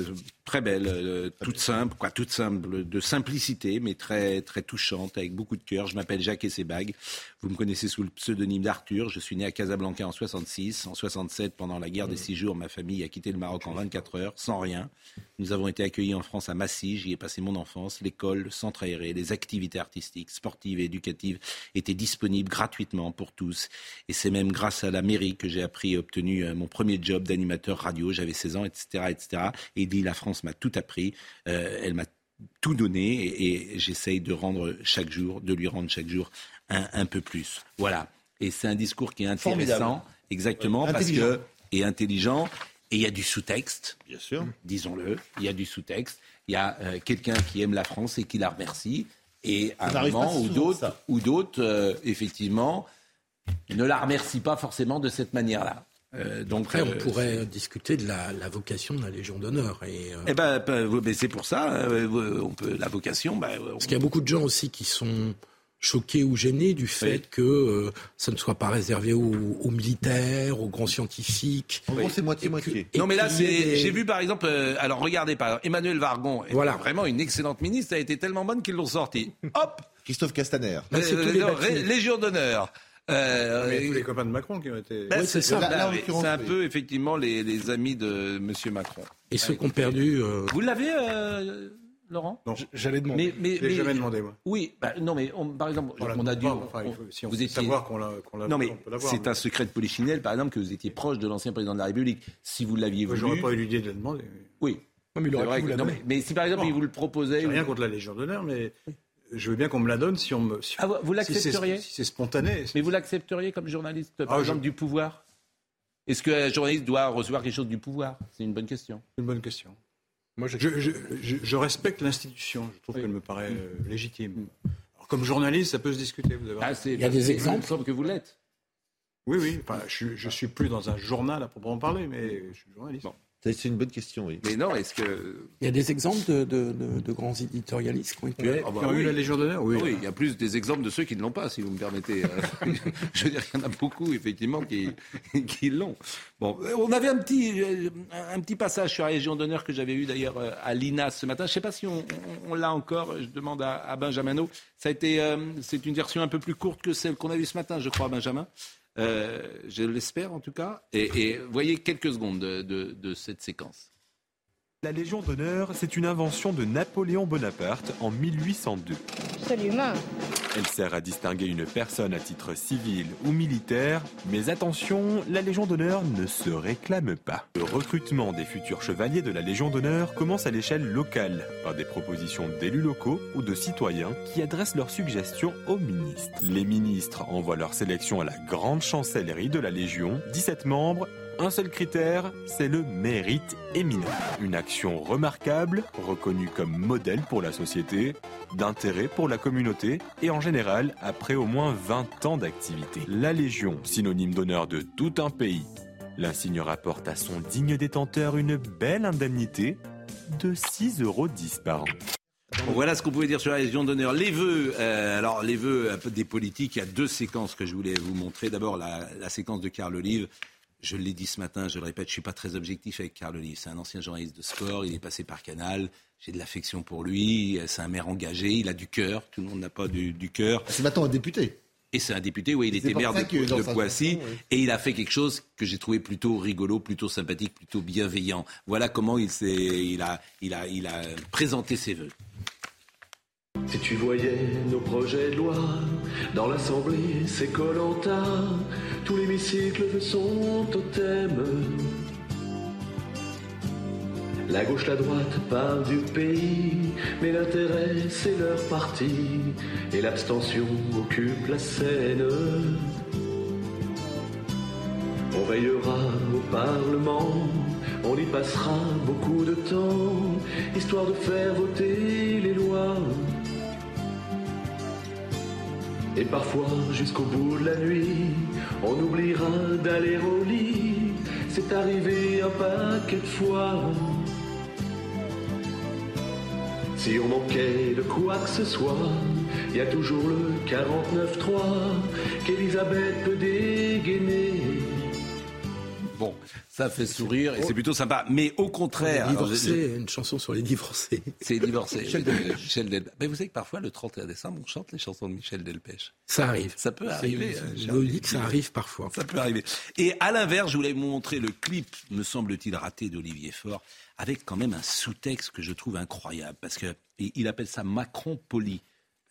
Speaker 2: très belle, euh, toute simple, quoi, toute simple, de simplicité, mais très très touchante, avec beaucoup de cœur. Je m'appelle Jacques Essebag. Vous me connaissez sous le pseudonyme d'Arthur. Je suis né à Casablanca en 66. En 67, pendant la guerre des six jours, ma famille a quitté le Maroc en 24 heures, sans rien. Nous avons été accueillis en France à Massy. J'y ai passé mon enfance. L'école, le centre aéré, les activités artistiques, sportives et éducatives étaient disponibles gratuitement pour tous. Et c'est même grâce à la mairie que j'ai appris et obtenu euh, mon premier job d'animateur radio. J'avais 16 ans, etc., etc. Et dit la France m'a tout appris. Euh, elle m'a tout donné et, j'essaye de rendre chaque jour, de lui rendre chaque jour un, peu plus. Voilà. Et c'est un discours qui est intéressant, exactement, parce que et intelligent. Et il y a du sous-texte,
Speaker 5: bien sûr,
Speaker 2: disons-le. Il y a du sous-texte. Il y a euh, quelqu'un qui aime la France et qui la remercie. Et à un moment ou d'autres, ou d'autres, euh, effectivement, ne la remercient pas forcément de cette manière-là.
Speaker 3: Euh, donc, Après, on euh, pourrait discuter de la, la, vocation de la Légion d'honneur. Et,
Speaker 2: euh, eh ben, ben c'est pour ça, on peut, la vocation. Ben,
Speaker 3: Parce qu'il y a beaucoup de gens aussi qui sont choqués ou gênés du fait que ça ne soit pas réservé aux, militaires, aux grands scientifiques.
Speaker 5: En gros, c'est moitié-moitié.
Speaker 2: Non, mais là, j'ai vu par exemple, alors regardez, par Emmanuel Vargon, voilà. vraiment une excellente ministre, a été tellement bonne qu'ils l'ont sorti. Hop
Speaker 5: Christophe Castaner.
Speaker 2: Légion d'honneur.
Speaker 1: Euh, tous les copains de Macron qui ont été.
Speaker 2: Ben, c'est ça. c'est un peu effectivement les, les, amis de Monsieur Macron.
Speaker 3: Et ceux qui ont perdu. Euh...
Speaker 2: Vous l'avez, euh, Laurent?
Speaker 1: Non, j'allais demander. Mais, mais, jamais demandé moi.
Speaker 2: Oui, bah, non mais on, par exemple, on, a dû.
Speaker 1: Enfin, si on vous étiez... savoir qu'on l'a, qu'on l'a.
Speaker 2: Non mais c'est un secret de polichinelle, par exemple, que vous étiez proche de l'ancien président de la République. Si vous l'aviez voulu.
Speaker 1: J'aurais pas eu l'idée de le demander.
Speaker 2: Oui.
Speaker 4: Non, mais, il aurait pu
Speaker 2: non, mais, mais, si par exemple il vous le proposait.
Speaker 1: Rien contre la Légion d'honneur, mais je veux bien qu'on me la donne si on me.
Speaker 2: ah, vous l'accepteriez
Speaker 1: si c'est spontané.
Speaker 2: Mais vous l'accepteriez comme journaliste, par ah, exemple, du pouvoir? Est-ce qu'un journaliste doit recevoir quelque chose du pouvoir? C'est une bonne question.
Speaker 1: Une bonne question. Moi, je, je, je, respecte l'institution. Je trouve qu'elle me paraît euh, légitime. Alors, comme journaliste, ça peut se discuter. Vous avez
Speaker 3: ah, il y a des exemples.
Speaker 2: Il que vous l'êtes.
Speaker 1: Oui, oui. Enfin, je ne suis plus dans un journal à proprement parler, mais je suis journaliste.
Speaker 5: C'est une bonne question, oui.
Speaker 2: Mais non, est-ce que.
Speaker 3: Il y a des exemples de, de, de, grands éditorialistes qui ont, été...
Speaker 1: Ah bah eu la Légion d'honneur
Speaker 2: oui. oui. il y a plus des exemples de ceux qui ne l'ont pas, si vous me permettez. Euh. Je veux dire, il y en a beaucoup, effectivement, qui, qui l'ont. Bon, on avait un petit, euh, un petit passage sur la Légion d'honneur que j'avais eu d'ailleurs euh, à l'INA ce matin. Je ne sais pas si on, on, l'a encore. Je demande à, à Benjamin. Ça a été, c'est une version un peu plus courte que celle qu'on a vue ce matin, je crois, Benjamin. Euh, je l'espère en tout cas. Et, voyez quelques secondes de cette séquence.
Speaker 12: La Légion d'honneur, c'est une invention de Napoléon Bonaparte en 1802.
Speaker 13: Absolument.
Speaker 12: Elle sert à distinguer une personne à titre civil ou militaire, mais attention, la Légion d'honneur ne se réclame pas. Le recrutement des futurs chevaliers de la Légion d'honneur commence à l'échelle locale, par des propositions d'élus locaux ou de citoyens qui adressent leurs suggestions aux ministres. Les ministres envoient leur sélection à la grande chancellerie de la Légion, 17 membres un seul critère, c'est le mérite éminent. Une action remarquable, reconnue comme modèle pour la société, d'intérêt pour la communauté et en général après au moins 20 ans d'activité. La Légion, synonyme d'honneur de tout un pays. L'insigne rapporte à son digne détenteur une belle indemnité de 6,10 euros par an.
Speaker 2: voilà ce qu'on pouvait dire sur la Légion d'honneur. Les vœux, euh, alors les vœux peu des politiques, il y a deux séquences que je voulais vous montrer. D'abord la, la séquence de Carl Olive je l'ai dit ce matin, je le répète, je ne suis pas très objectif avec Carl Olive. C'est un ancien journaliste de sport, il est passé par Canal, j'ai de l'affection pour lui, c'est un maire engagé, il a du cœur, tout le monde n'a pas du, cœur.
Speaker 5: C'est maintenant un député.
Speaker 2: Et c'est un député, oui, il était maire de, Poissy, et il a fait quelque chose que j'ai trouvé plutôt rigolo, plutôt sympathique, plutôt bienveillant. Voilà comment il, il, a, il, a, il a présenté ses voeux.
Speaker 14: Si tu voyais nos projets de loi dans l'Assemblée, c'est Colanta. Tous l'hémicycle sont au thème. La gauche, la droite parlent du pays, mais l'intérêt c'est leur parti, et l'abstention occupe la scène. On veillera au Parlement, on y passera beaucoup de temps, histoire de faire voter les lois et parfois jusqu'au bout de la nuit, on oubliera d'aller au lit. C'est arrivé un paquet de fois. Si on manquait de quoi que ce soit, il y a toujours le 49-3 qu'Elisabeth peut dégainer.
Speaker 2: Bon, ça fait sourire et c'est plutôt sympa. Mais au contraire.
Speaker 3: Divorcé, une chanson sur les divorcés.
Speaker 2: C'est divorcé. Michel Delpech. Michel Delpech. Mais vous savez que parfois, le 31 décembre, on chante les chansons de Michel Delpech.
Speaker 3: Ça arrive.
Speaker 2: Ça peut arriver.
Speaker 3: Je vous dis que ça arrive parfois.
Speaker 2: Ça peut arriver. Et à l'inverse, je voulais vous montrer le clip, me semble-t-il, raté d'Olivier Faure, avec quand même un sous-texte que je trouve incroyable. Parce qu'il appelle ça Macron poli.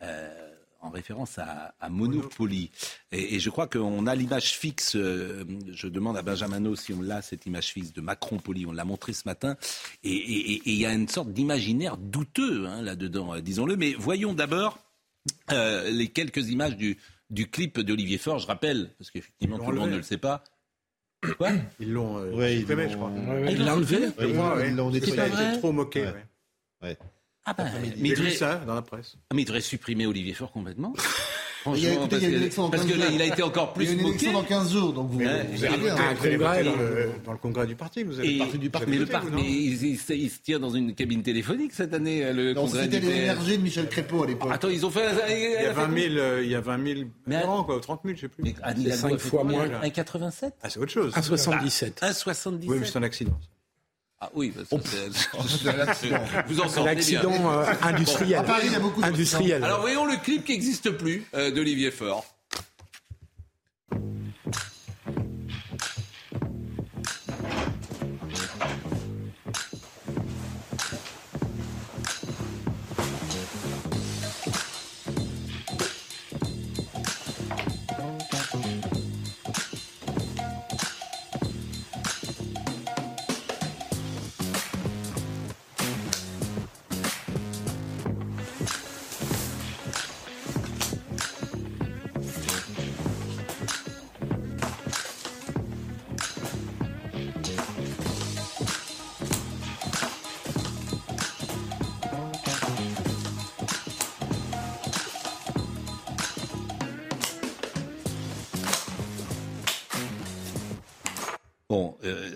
Speaker 2: Euh, en référence à, Monopoly. Et, je crois qu'on a l'image fixe, euh, je demande à Benjamin si on l'a, cette image fixe de Macron Poli, on l'a montré ce matin, et il y a une sorte d'imaginaire douteux hein, là-dedans, euh, disons-le. Mais voyons d'abord euh, les quelques images du, du clip d'Olivier Faure, je rappelle, parce qu'effectivement tout le monde ne le sait pas.
Speaker 1: Quoi? Ils l'ont
Speaker 5: ouais, supprimé,
Speaker 1: je crois.
Speaker 3: ils l'ont enlevé?
Speaker 1: Ils l'ont
Speaker 3: nettoyé.
Speaker 1: trop moqué.
Speaker 5: Ouais.
Speaker 2: Ah ben,
Speaker 1: mais il devrait, ça dans la presse.
Speaker 2: Ah, mais il devrait supprimer Olivier Faure complètement.
Speaker 5: Il y a, écoutez,
Speaker 2: parce,
Speaker 5: il y a
Speaker 2: une parce que là, il a été encore plus
Speaker 5: moqué. Il y a une élection dans 15 jours, donc vous,
Speaker 1: ouais, vous, avez un congrès dans le, dans le, congrès du parti. Vous avez
Speaker 2: et,
Speaker 1: le parti du parti.
Speaker 2: Mais, le parti, mais il, il, il, se tient dans une cabine téléphonique cette année, le
Speaker 5: non,
Speaker 2: congrès
Speaker 5: C'était l'énergie de Michel Crépeau à l'époque.
Speaker 2: Attends, ils ont fait.
Speaker 1: Il y a 20 000, il y a 20 000 mais quoi, ou 30 000, je sais plus. Mais,
Speaker 3: il a 5 fois moins.
Speaker 2: 1,87
Speaker 1: Ah, c'est autre chose.
Speaker 3: 1,77.
Speaker 2: 1,77.
Speaker 1: Oui, mais c'est un accident.
Speaker 2: Ah oui, parce que
Speaker 5: c'est
Speaker 2: vous en sortez
Speaker 3: L'accident euh, industriel.
Speaker 5: À Paris, il y a beaucoup
Speaker 3: industriel.
Speaker 2: Alors voyons le clip qui n'existe plus euh, d'Olivier Faure. Bon, euh,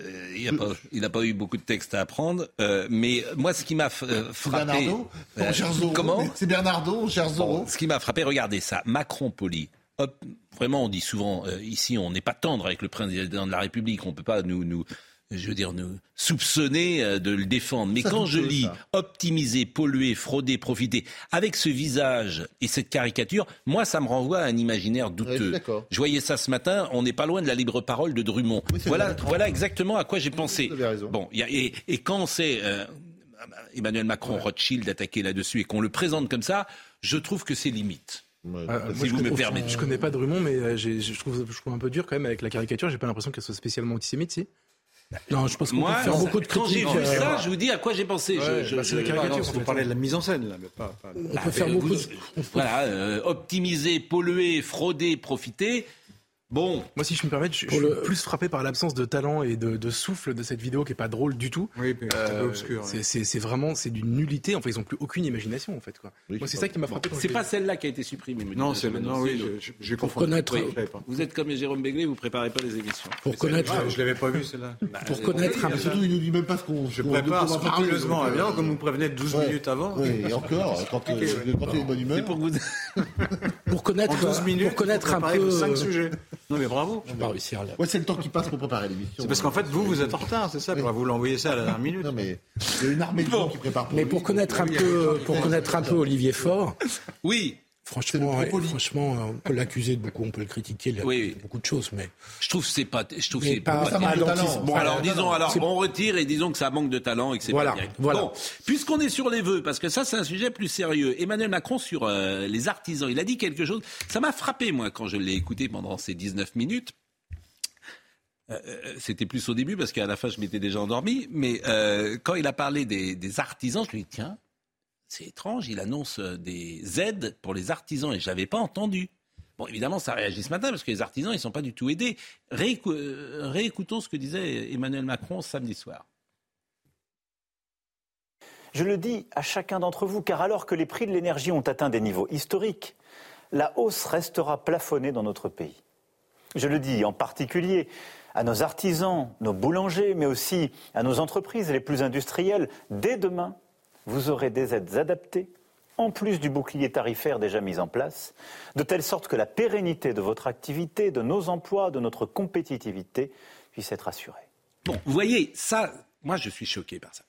Speaker 2: il n'a pas, eu beaucoup de textes à apprendre, euh, mais moi, ce qui m'a euh, frappé...
Speaker 5: Bernardo euh,
Speaker 2: Comment
Speaker 5: C'est Bernardo, cher Zorro.
Speaker 2: Bon, ce qui m'a frappé, regardez ça, Macron poli. Hop, vraiment, on dit souvent, euh, ici, on n'est pas tendre avec le président de la République, on ne peut pas nous... nous je veux dire, nous soupçonner euh, de le défendre. Mais quand je lis optimiser, polluer, frauder, profiter, avec ce visage et cette caricature, moi, ça me renvoie à un imaginaire douteux. je, voyais ça ce matin, on n'est pas loin de la libre parole de Drummond. voilà, voilà exactement à quoi j'ai pensé. Bon, et, quand c'est euh, Emmanuel Macron, Rothschild attaqué là-dessus et qu'on le présente comme ça, je trouve que c'est limite.
Speaker 4: Ah, si vous me permettez. Je connais pas Drummond, mais euh, je, trouve, je trouve un peu dur quand même avec la caricature. J'ai pas l'impression qu'elle soit spécialement antisémite, si.
Speaker 3: Non, je pense qu'on peut faire beaucoup de critiques.
Speaker 2: Quand j'ai vu ça, je vous dis à quoi j'ai pensé. je,
Speaker 1: bah, la caricature. Vous parlez de la mise en scène, là, mais pas.
Speaker 3: pas... On peut faire beaucoup. De...
Speaker 2: Voilà, euh, optimiser, polluer, frauder, profiter. Bon.
Speaker 4: Moi, si je me permets, je, suis plus frappé par l'absence de talent et de, souffle de cette vidéo qui est pas drôle du tout.
Speaker 1: Oui, c'est euh, obscur.
Speaker 4: C'est vraiment, c'est d'une nullité. En fait, ils ont plus aucune imagination, en fait. Quoi. Moi, c'est ça qui m'a frappé.
Speaker 2: c'est pas celle-là qui a été supprimée.
Speaker 1: Non, c'est non, oui, j'ai confondu.
Speaker 3: Connaître.
Speaker 2: Vous êtes comme Jérôme Béglé, vous préparez pas les émissions.
Speaker 3: Pour connaître.
Speaker 1: Je l'avais pas vu celle-là.
Speaker 3: Bah, pour connaître un
Speaker 5: peu. Surtout, il nous dit même pas ce qu'on.
Speaker 1: Je prépare scrupuleusement. Bien, comme vous prévenez 12 minutes avant.
Speaker 5: Oui, et encore, quand tu es de bonne humeur.
Speaker 3: Pour connaître. 12 minutes. Pour connaître un peu.
Speaker 1: 5 sujets. Non, mais bravo
Speaker 3: pas réussir à
Speaker 5: Ouais, c'est le temps qui passe pour préparer l'émission.
Speaker 1: C'est parce qu'en fait, vous, vous êtes en retard, c'est ça. Vous l'envoyez ça à la dernière minute.
Speaker 5: Non, mais il y a une armée de gens qui prépare.
Speaker 3: mais pour connaître un peu, pour connaître un peu Olivier Faure.
Speaker 2: Oui.
Speaker 3: Franchement, franchement, on peut l'accuser de beaucoup, on peut le critiquer, de oui, beaucoup de choses, mais
Speaker 2: je trouve c'est pas, je trouve c'est pas, ça manque de talent. Bon, alors disons, alors on retire et disons que ça manque de talent et que c'est
Speaker 3: voilà,
Speaker 2: pas direct.
Speaker 3: Voilà.
Speaker 2: Bon, puisqu'on est sur les vœux, parce que ça c'est un sujet plus sérieux. Emmanuel Macron sur euh, les artisans, il a dit quelque chose. Ça m'a frappé moi quand je l'ai écouté pendant ces 19 minutes. Euh, euh, c'était plus au début parce qu'à la fin je m'étais déjà endormi, mais euh, quand il a parlé des, artisans, je lui ai dit tiens, c'est étrange, il annonce des aides pour les artisans et je l'avais pas entendu. Bon, évidemment, ça réagit ce matin parce que les artisans, ils sont pas du tout aidés. réécoutons ce que disait Emmanuel Macron samedi soir.
Speaker 13: Je le dis à chacun d'entre vous, car alors que les prix de l'énergie ont atteint des niveaux historiques, la hausse restera plafonnée dans notre pays. Je le dis en particulier à nos artisans, nos boulangers, mais aussi à nos entreprises les plus industrielles. Dès demain, vous aurez des aides adaptées, en plus du bouclier tarifaire déjà mis en place, de telle sorte que la pérennité de votre activité, de nos emplois, de notre compétitivité puisse être assurée.
Speaker 2: Bon, vous voyez, ça, moi je suis choqué par ça.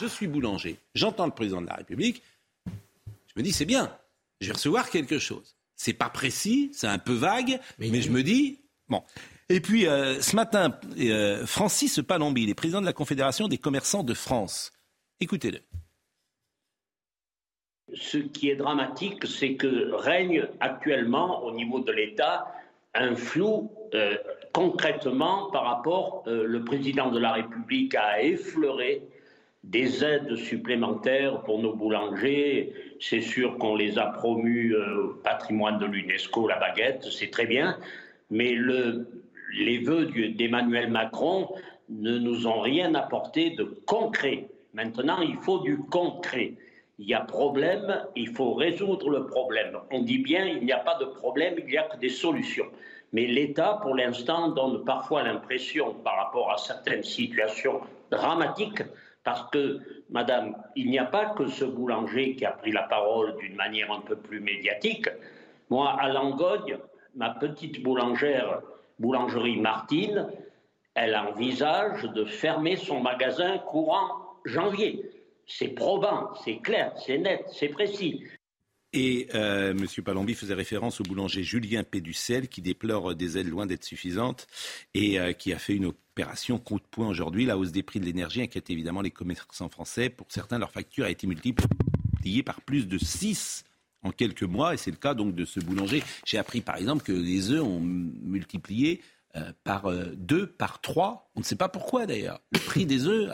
Speaker 2: Je suis boulanger, j'entends le président de la République, je me dis c'est bien, je vais recevoir quelque chose. C'est pas précis, c'est un peu vague, mais je me dis, bon, et puis, euh, ce matin, euh, Francis Palombi, il est président de la Confédération des commerçants de France. Écoutez-le.
Speaker 15: Ce qui est dramatique, c'est que règne actuellement au niveau de l'État un flou euh, concrètement par rapport, le président de la République a effleuré des aides supplémentaires pour nos boulangers. C'est sûr qu'on les a promus patrimoine de l'UNESCO, la baguette, c'est très bien. Mais le, les vœux d'Emmanuel Macron ne nous ont rien apporté de concret. Maintenant, il faut du concret. Il y a problème, il faut résoudre le problème. On dit bien, il n'y a pas de problème, il n'y a que des solutions. Mais l'État, pour l'instant, donne parfois l'impression, par rapport à certaines situations dramatiques, parce que, Madame, il n'y a pas que ce boulanger qui a pris la parole d'une manière un peu plus médiatique. Moi, à Langogne, ma petite boulangère boulangerie Martine, elle envisage de fermer son magasin courant janvier. C'est probant, c'est clair, c'est net, c'est précis.
Speaker 2: Et euh, M. Palombi faisait référence au boulanger Julien Péducel qui déplore des aides loin d'être suffisantes et euh, qui a fait une opération coup de poing aujourd'hui. La hausse des prix de l'énergie inquiète évidemment les commerçants français. Pour certains, leur facture a été multipliée par plus de 6 en quelques mois, et c'est le cas donc de ce boulanger. J'ai appris par exemple que les œufs ont multiplié euh, par deux, par trois. On ne sait pas pourquoi d'ailleurs. Le prix des œufs,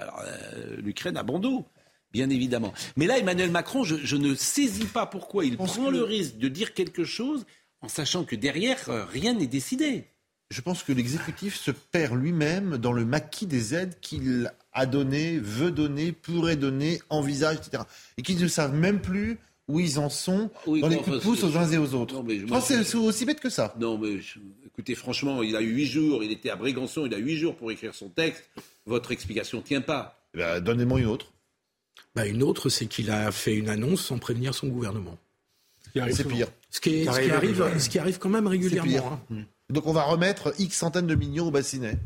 Speaker 2: l'Ukraine a bon dos, bien évidemment. Mais là, Emmanuel Macron, je, ne saisis pas pourquoi il prend le risque de dire quelque chose en sachant que derrière, rien n'est décidé.
Speaker 5: Je pense que l'exécutif se perd lui-même dans le maquis des aides qu'il a données, veut donner, pourrait donner, envisage, etc. Et qu'ils ne savent même plus où ils en sont dans les coups de pouce aux uns et aux autres. c'est aussi bête que ça.
Speaker 2: Non, mais écoutez, franchement, il a eu huit jours, il était à Brégançon, il a huit jours pour écrire son texte. votre explication tient pas.
Speaker 5: Eh ben, donnez-moi une autre.
Speaker 3: Bah, une autre, c'est qu'il a fait une annonce sans prévenir son gouvernement.
Speaker 5: C'est pire.
Speaker 3: Ce qui, ce qui arrive, ce qui arrive quand même régulièrement. Hein.
Speaker 5: Donc on va remettre X centaines de millions au bassinet.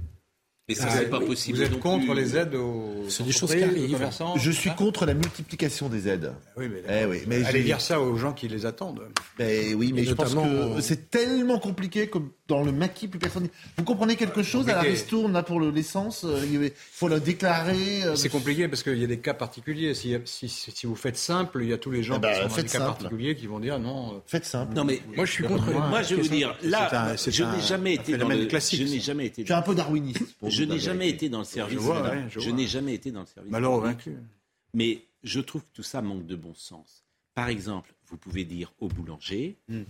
Speaker 2: Et ça, c'est pas possible.
Speaker 1: Vous êtes contre les aides aux
Speaker 3: C'est des choses qui arrivent.
Speaker 5: Je suis contre la multiplication des aides.
Speaker 1: Oui, mais,
Speaker 5: eh oui, mais
Speaker 1: allez dire ça aux gens qui les attendent.
Speaker 5: Ben oui, mais je pense que c'est tellement compliqué comme dans le maquis, plus personne. Vous comprenez quelque chose à la ristourne là pour l'essence euh, Il faut le déclarer.
Speaker 1: Euh, c'est compliqué parce qu'il y a des cas particuliers. Si, si, si, vous faites simple, il y a tous les gens
Speaker 5: eh ben,
Speaker 1: qui sont dans des cas particuliers qui vont dire non.
Speaker 5: Euh, faites simple.
Speaker 2: Non mais
Speaker 3: moi je suis contre.
Speaker 2: Moi je veux dire là, je n'ai jamais été dans le
Speaker 1: classique.
Speaker 2: Je n'ai jamais été.
Speaker 5: Je suis un peu darwiniste.
Speaker 2: Je n'ai jamais été dans le service. Je n'ai jamais été dans le service.
Speaker 1: Malheur vaincu.
Speaker 2: Mais je trouve que tout ça manque de bon sens. Par exemple, vous pouvez dire au boulanger, hmm.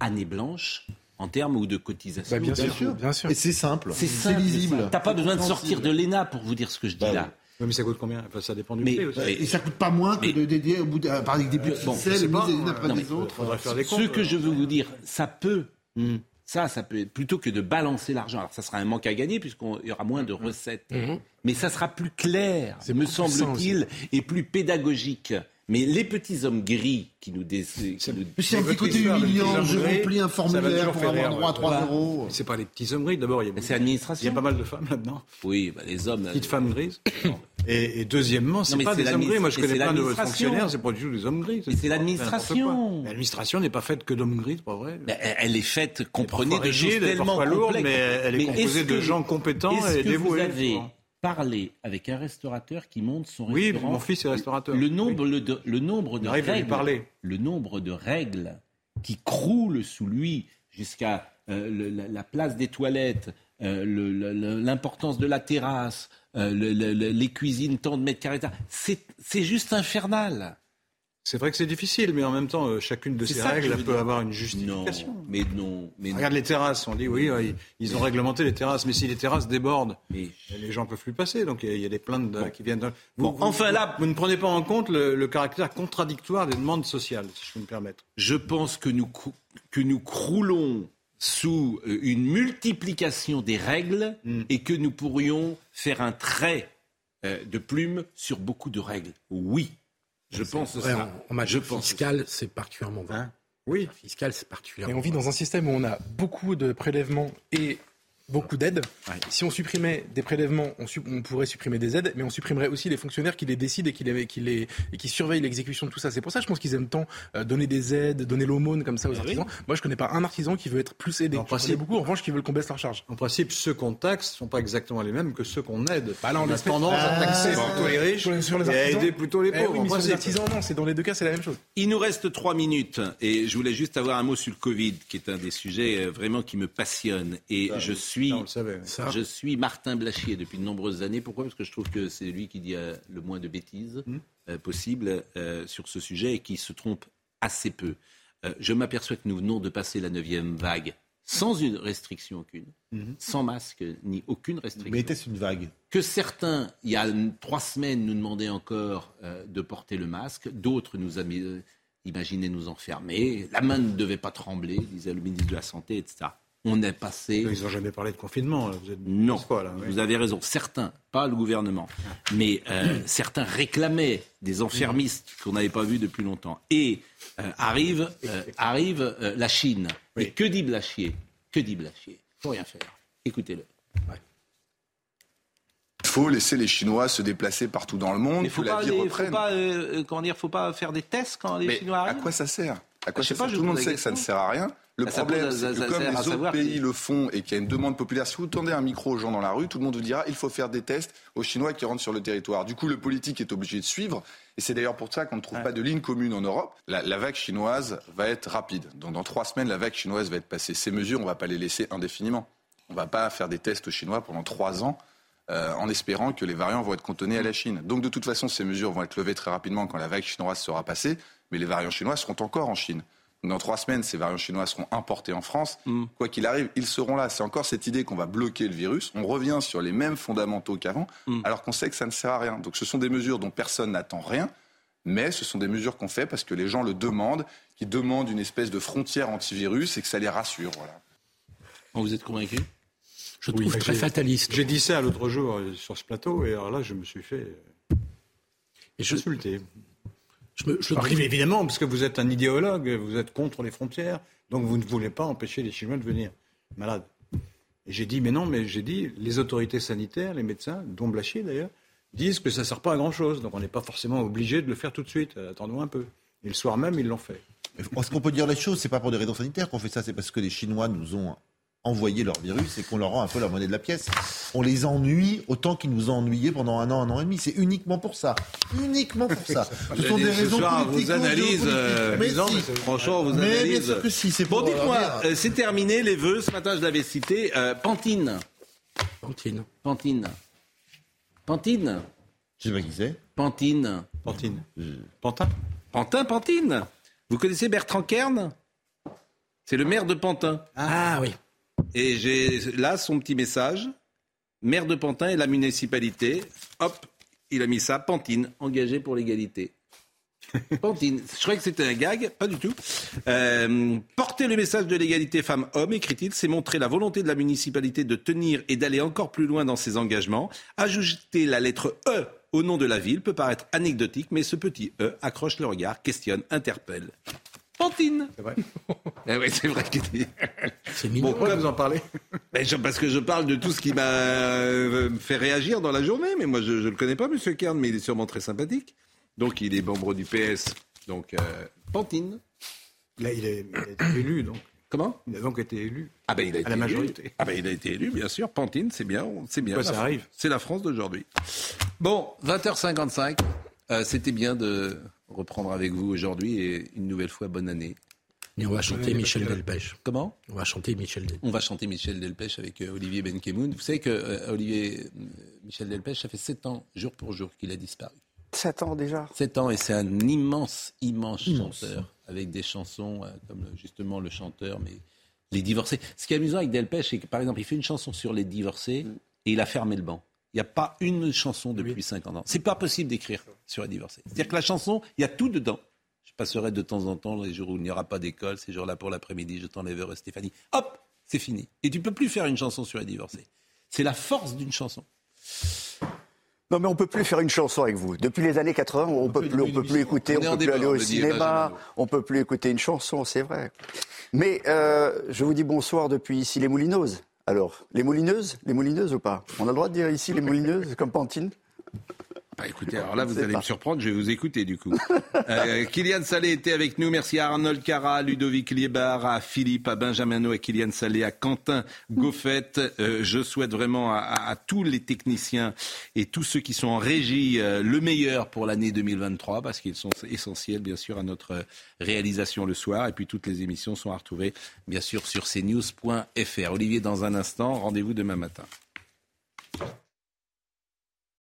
Speaker 2: année blanche, en termes ou de cotisation.
Speaker 5: Bah, bien, sûr, bien sûr. Et c'est simple.
Speaker 2: C'est lisible. T'as pas besoin de sortir de l'ENA pour vous dire ce que je dis bah là.
Speaker 1: Oui, mais ça coûte combien? Ça dépend du
Speaker 5: mais,
Speaker 1: prix aussi.
Speaker 5: Et ça coûte pas moins que de dédier au bout de, par des petits bon, les unes après les autres.
Speaker 2: Faire des ce que je veux vous dire, ça peut. Hmm. Ça, ça peut plutôt que de balancer l'argent. Alors, ça sera un manque à gagner puisqu'il y aura moins de recettes. Hmm. Mais ça sera plus clair, me semble-t-il, et plus pédagogique. Mais les petits hommes gris qui nous... Dé...
Speaker 5: Qui C'est un petit côté humiliant, je remplis un formulaire pour avoir droit à 3 euros.
Speaker 1: C'est pas les petits hommes gris, d'abord, il y a,
Speaker 2: c'est l'administration.
Speaker 1: Il y a pas mal de femmes là-dedans.
Speaker 2: Oui, bah, les hommes...
Speaker 1: Petites femmes grises. et, et, deuxièmement, c'est pas des hommes gris. Moi, je connais plein de votre fonctionnaires, c'est pas du tout des hommes gris.
Speaker 2: c'est l'administration.
Speaker 1: L'administration n'est pas faite que d'hommes gris, c'est pas vrai.
Speaker 2: elle est faite, comprenez, de choses tellement
Speaker 1: lourdes, mais elle est composée de gens compétents et dévoués
Speaker 2: parler avec un restaurateur qui monte son
Speaker 1: oui,
Speaker 2: restaurant.
Speaker 1: Oui, mon fils est restaurateur.
Speaker 2: Le nombre, de, le nombre de règles,
Speaker 1: parler.
Speaker 2: le nombre de règles qui croulent sous lui jusqu'à euh, la, place des toilettes, euh, l'importance de la terrasse, euh, les cuisines tant de mètres carrés, c'est juste infernal.
Speaker 1: C'est vrai que c'est difficile, mais en même temps, euh, chacune de ces règles peut avoir une justification.
Speaker 2: Non, mais non. Mais
Speaker 1: Regarde les terrasses. On dit oui, ils ont réglementé les terrasses, mais si les terrasses débordent, les gens peuvent plus passer. Donc il y, a des plaintes qui viennent.
Speaker 2: Vous, enfin là,
Speaker 1: vous ne prenez pas en compte le, caractère contradictoire des demandes sociales, si je peux me permettre.
Speaker 2: Je pense que nous que nous croulons sous euh, une multiplication des règles hmm. et que nous pourrions faire un trait euh, de plume sur beaucoup de règles. Oui. Je pense
Speaker 3: vrai, En, en matière fiscale, c'est particulièrement vrai. Hein?
Speaker 1: Oui.
Speaker 3: Fiscal, c'est particulièrement.
Speaker 4: Et on vit dans un système où on a beaucoup de prélèvements et beaucoup d'aides. Si on supprimait des prélèvements, on, pourrait supprimer des aides, mais on supprimerait aussi les fonctionnaires qui les décident et qui, les, qui, les, et qui surveillent l'exécution de tout ça. C'est pour ça, je pense qu'ils aiment tant euh, donner des aides, donner l'aumône comme ça aux eh artisans. Moi, je connais pas un artisan qui veut être plus aidé. En principe, beaucoup, en revanche, qui veulent qu'on baisse leur charge.
Speaker 1: En principe, ceux qu'on taxe sont pas exactement les mêmes que ceux qu'on aide.
Speaker 3: Bah là, on,
Speaker 1: a tendance à taxer plutôt les riches et à aider plutôt les
Speaker 4: eh
Speaker 1: pauvres.
Speaker 4: sur les artisans, non, c'est dans les deux cas, c'est la même chose.
Speaker 2: Il nous reste trois minutes et je voulais juste avoir un mot sur le Covid, qui est un des sujets euh, vraiment qui me passionne. Et je suis je suis Martin Blachier depuis de nombreuses années. Pourquoi? Parce que je trouve que c'est lui qui dit euh, le moins de bêtises hmm. euh, possible euh, sur ce sujet et qui se trompe assez peu. je m'aperçois que nous venons de passer la neuvième vague sans une restriction aucune, hmm. sans masque ni aucune restriction.
Speaker 5: Mais était-ce une vague?
Speaker 2: Que certains, il y a trois semaines, nous demandaient encore de porter le masque, d'autres nous imaginaient nous enfermer, la main ne devait pas trembler, disait le ministre de la Santé, etc on est passé.
Speaker 1: Ils n'ont jamais parlé de confinement. Vous êtes...
Speaker 2: Non, vous avez raison. Certains, pas le gouvernement, mais euh, certains réclamaient des enfermistes qu'on n'avait pas vus depuis longtemps. Et euh, arrive, euh, arrive la Chine. Et que dit Blachier? Que dit Blachier? Il faut rien faire. Écoutez-le.
Speaker 16: Il faut laisser les Chinois se déplacer partout dans le monde. Il
Speaker 2: faut pas, faut pas, comment dire, faut pas faire des tests quand les Chinois arrivent?
Speaker 16: À quoi ça sert? À quoi ça sert Tout le monde sait que ça ne sert à rien. Le problème, c'est que comme les autres pays le font et qu'il y a une demande populaire, si vous tendez un micro aux gens dans la rue, tout le monde vous dira il faut faire des tests aux Chinois qui rentrent sur le territoire. Du coup, le politique est obligé de suivre. Et c'est d'ailleurs pour ça qu'on ne trouve pas de ligne commune en Europe. La, vague chinoise va être rapide. Donc, dans trois semaines, la vague chinoise va être passée. Ces mesures, on ne va pas les laisser indéfiniment. On ne va pas faire des tests aux Chinois pendant trois ans. Euh, en espérant que les variants vont être contenus à la Chine. Donc de toute façon, ces mesures vont être levées très rapidement quand la vague chinoise sera passée, mais les variants chinois seront encore en Chine. Dans trois semaines, ces variants chinois seront importés en France. Mm. Quoi qu'il arrive, ils seront là. C'est encore cette idée qu'on va bloquer le virus. On revient sur les mêmes fondamentaux qu'avant, mm. alors qu'on sait que ça ne sert à rien. Donc ce sont des mesures dont personne n'attend rien, mais ce sont des mesures qu'on fait parce que les gens le demandent, qui demandent une espèce de frontière antivirus et que ça les rassure. Voilà.
Speaker 2: Vous êtes convaincu?
Speaker 3: Je trouve très fataliste.
Speaker 1: J'ai dit ça l'autre jour sur ce plateau, et alors là, je me suis fait et je... insulter. Je me, je Arrive, évidemment, parce que vous êtes un idéologue, vous êtes contre les frontières, donc vous ne voulez pas empêcher les Chinois de venir malades. Et j'ai dit, mais non, mais j'ai dit, les autorités sanitaires, les médecins, dont Blachier d'ailleurs, disent que ça ne sert pas à grand-chose. Donc on n'est pas forcément obligé de le faire tout de suite. Attendons un peu. Et le soir même, ils l'ont fait.
Speaker 5: Est-ce qu'on peut dire les choses? C'est pas pour des raisons sanitaires qu'on fait ça, c'est parce que les Chinois nous ont envoyer leur virus et qu'on leur rend un peu la monnaie de la pièce. On les ennuie autant qu'ils nous ont ennuyés pendant un an, un an et demi. C'est uniquement pour ça. Uniquement pour ça.
Speaker 2: Ce sont des raisons politiques. Vos analyses, euh, mais, franchement, vos
Speaker 5: mais Bien sûr que si, c'est
Speaker 2: Bon, dites-moi, euh, c'est terminé les vœux. Ce matin, je l'avais cité. Euh, Pantine.
Speaker 3: Pantine.
Speaker 2: Pantine. Pantine.
Speaker 5: Je sais pas qui c'est.
Speaker 2: Pantine.
Speaker 1: Pantine.
Speaker 2: Pantin. Pantin, Pantine. Vous connaissez Bertrand Kern? C'est le maire de Pantin.
Speaker 3: Ah oui.
Speaker 2: Et j'ai là son petit message. Maire de Pantin et la municipalité, hop, il a mis ça, Pantine, engagé pour l'égalité. Pantine, je croyais que c'était un gag, pas du tout. Euh, porter le message de l'égalité femmes-hommes, écrit-il, c'est montrer la volonté de la municipalité de tenir et d'aller encore plus loin dans ses engagements. Ajouter la lettre E au nom de la ville peut paraître anecdotique, mais ce petit E accroche le regard, questionne, interpelle. Pantine.
Speaker 1: C'est vrai.
Speaker 2: Eh oui, c'est vrai qu'il
Speaker 1: C'est mignon. pourquoi vous en parlez
Speaker 2: Parce que je parle de tout ce qui m'a euh, fait réagir dans la journée. Mais moi, je ne le connais pas, Monsieur Kern, mais il est sûrement très sympathique. Donc, il est membre du PS. Donc, euh, Pantine.
Speaker 1: Là, il, est, a été élu, donc.
Speaker 2: Comment?
Speaker 1: Il a donc été élu.
Speaker 2: Ah ben, il a été
Speaker 1: à la majorité.
Speaker 2: Ah ben, il a été élu, bien sûr. Pantine, c'est bien. C'est bien.
Speaker 1: ça arrive.
Speaker 2: C'est la France d'aujourd'hui. Bon, 20h55. Euh, c'était bien de reprendre avec vous aujourd'hui et une nouvelle fois bonne année.
Speaker 3: Et on va chanter Michel Delpech.
Speaker 2: Comment?
Speaker 3: On va chanter Michel Delpech.
Speaker 2: On va chanter Michel Delpech avec euh, Olivier Benkemoun. Vous savez que euh, Olivier Michel Delpech, ça fait 7 ans, jour pour jour, qu'il a disparu.
Speaker 17: 7 ans déjà
Speaker 2: 7 ans, et c'est un immense, immense, chanteur, avec des chansons comme justement le chanteur, mais les divorcés. Ce qui est amusant avec Delpech, c'est que par exemple, il fait une chanson sur les divorcés mm. et il a fermé le banc. Il n'y a pas une chanson depuis 50 ans. C'est pas possible d'écrire sur les divorcés. C'est-à-dire que la chanson, il y a tout dedans. Je passerai de temps en temps les jours où il n'y aura pas d'école, ces jours-là pour l'après-midi, je t'enlèverai Stéphanie. Hop, c'est fini. Et tu peux plus faire une chanson sur les divorcés. C'est la force d'une chanson.
Speaker 17: Non, mais on peut plus faire une chanson avec vous. Depuis les années 80, on, ne peut plus, on peut plus écouter, on, on peut plus aller au cinéma, on peut plus écouter une chanson, c'est vrai. Mais euh, je vous dis bonsoir depuis ici les Moulineuses. Alors, les moulineuses Les moulineuses ou pas? On a le droit de dire ici les moulineuses, comme Pantine?
Speaker 2: Bah écoutez, alors là, vous allez me surprendre, je vais vous écouter du coup. euh, Kylian Salé était avec nous. Merci à Arnold Cara, à Ludovic Liebar, à Philippe, à Benjamin à Kylian Salé, à Quentin Goffet. Euh, je souhaite vraiment à, tous les techniciens et tous ceux qui sont en régie euh, le meilleur pour l'année 2023 parce qu'ils sont essentiels, bien sûr, à notre réalisation le soir. Et puis toutes les émissions sont à retrouver, bien sûr, sur cnews.fr. Olivier, dans un instant, rendez-vous demain matin.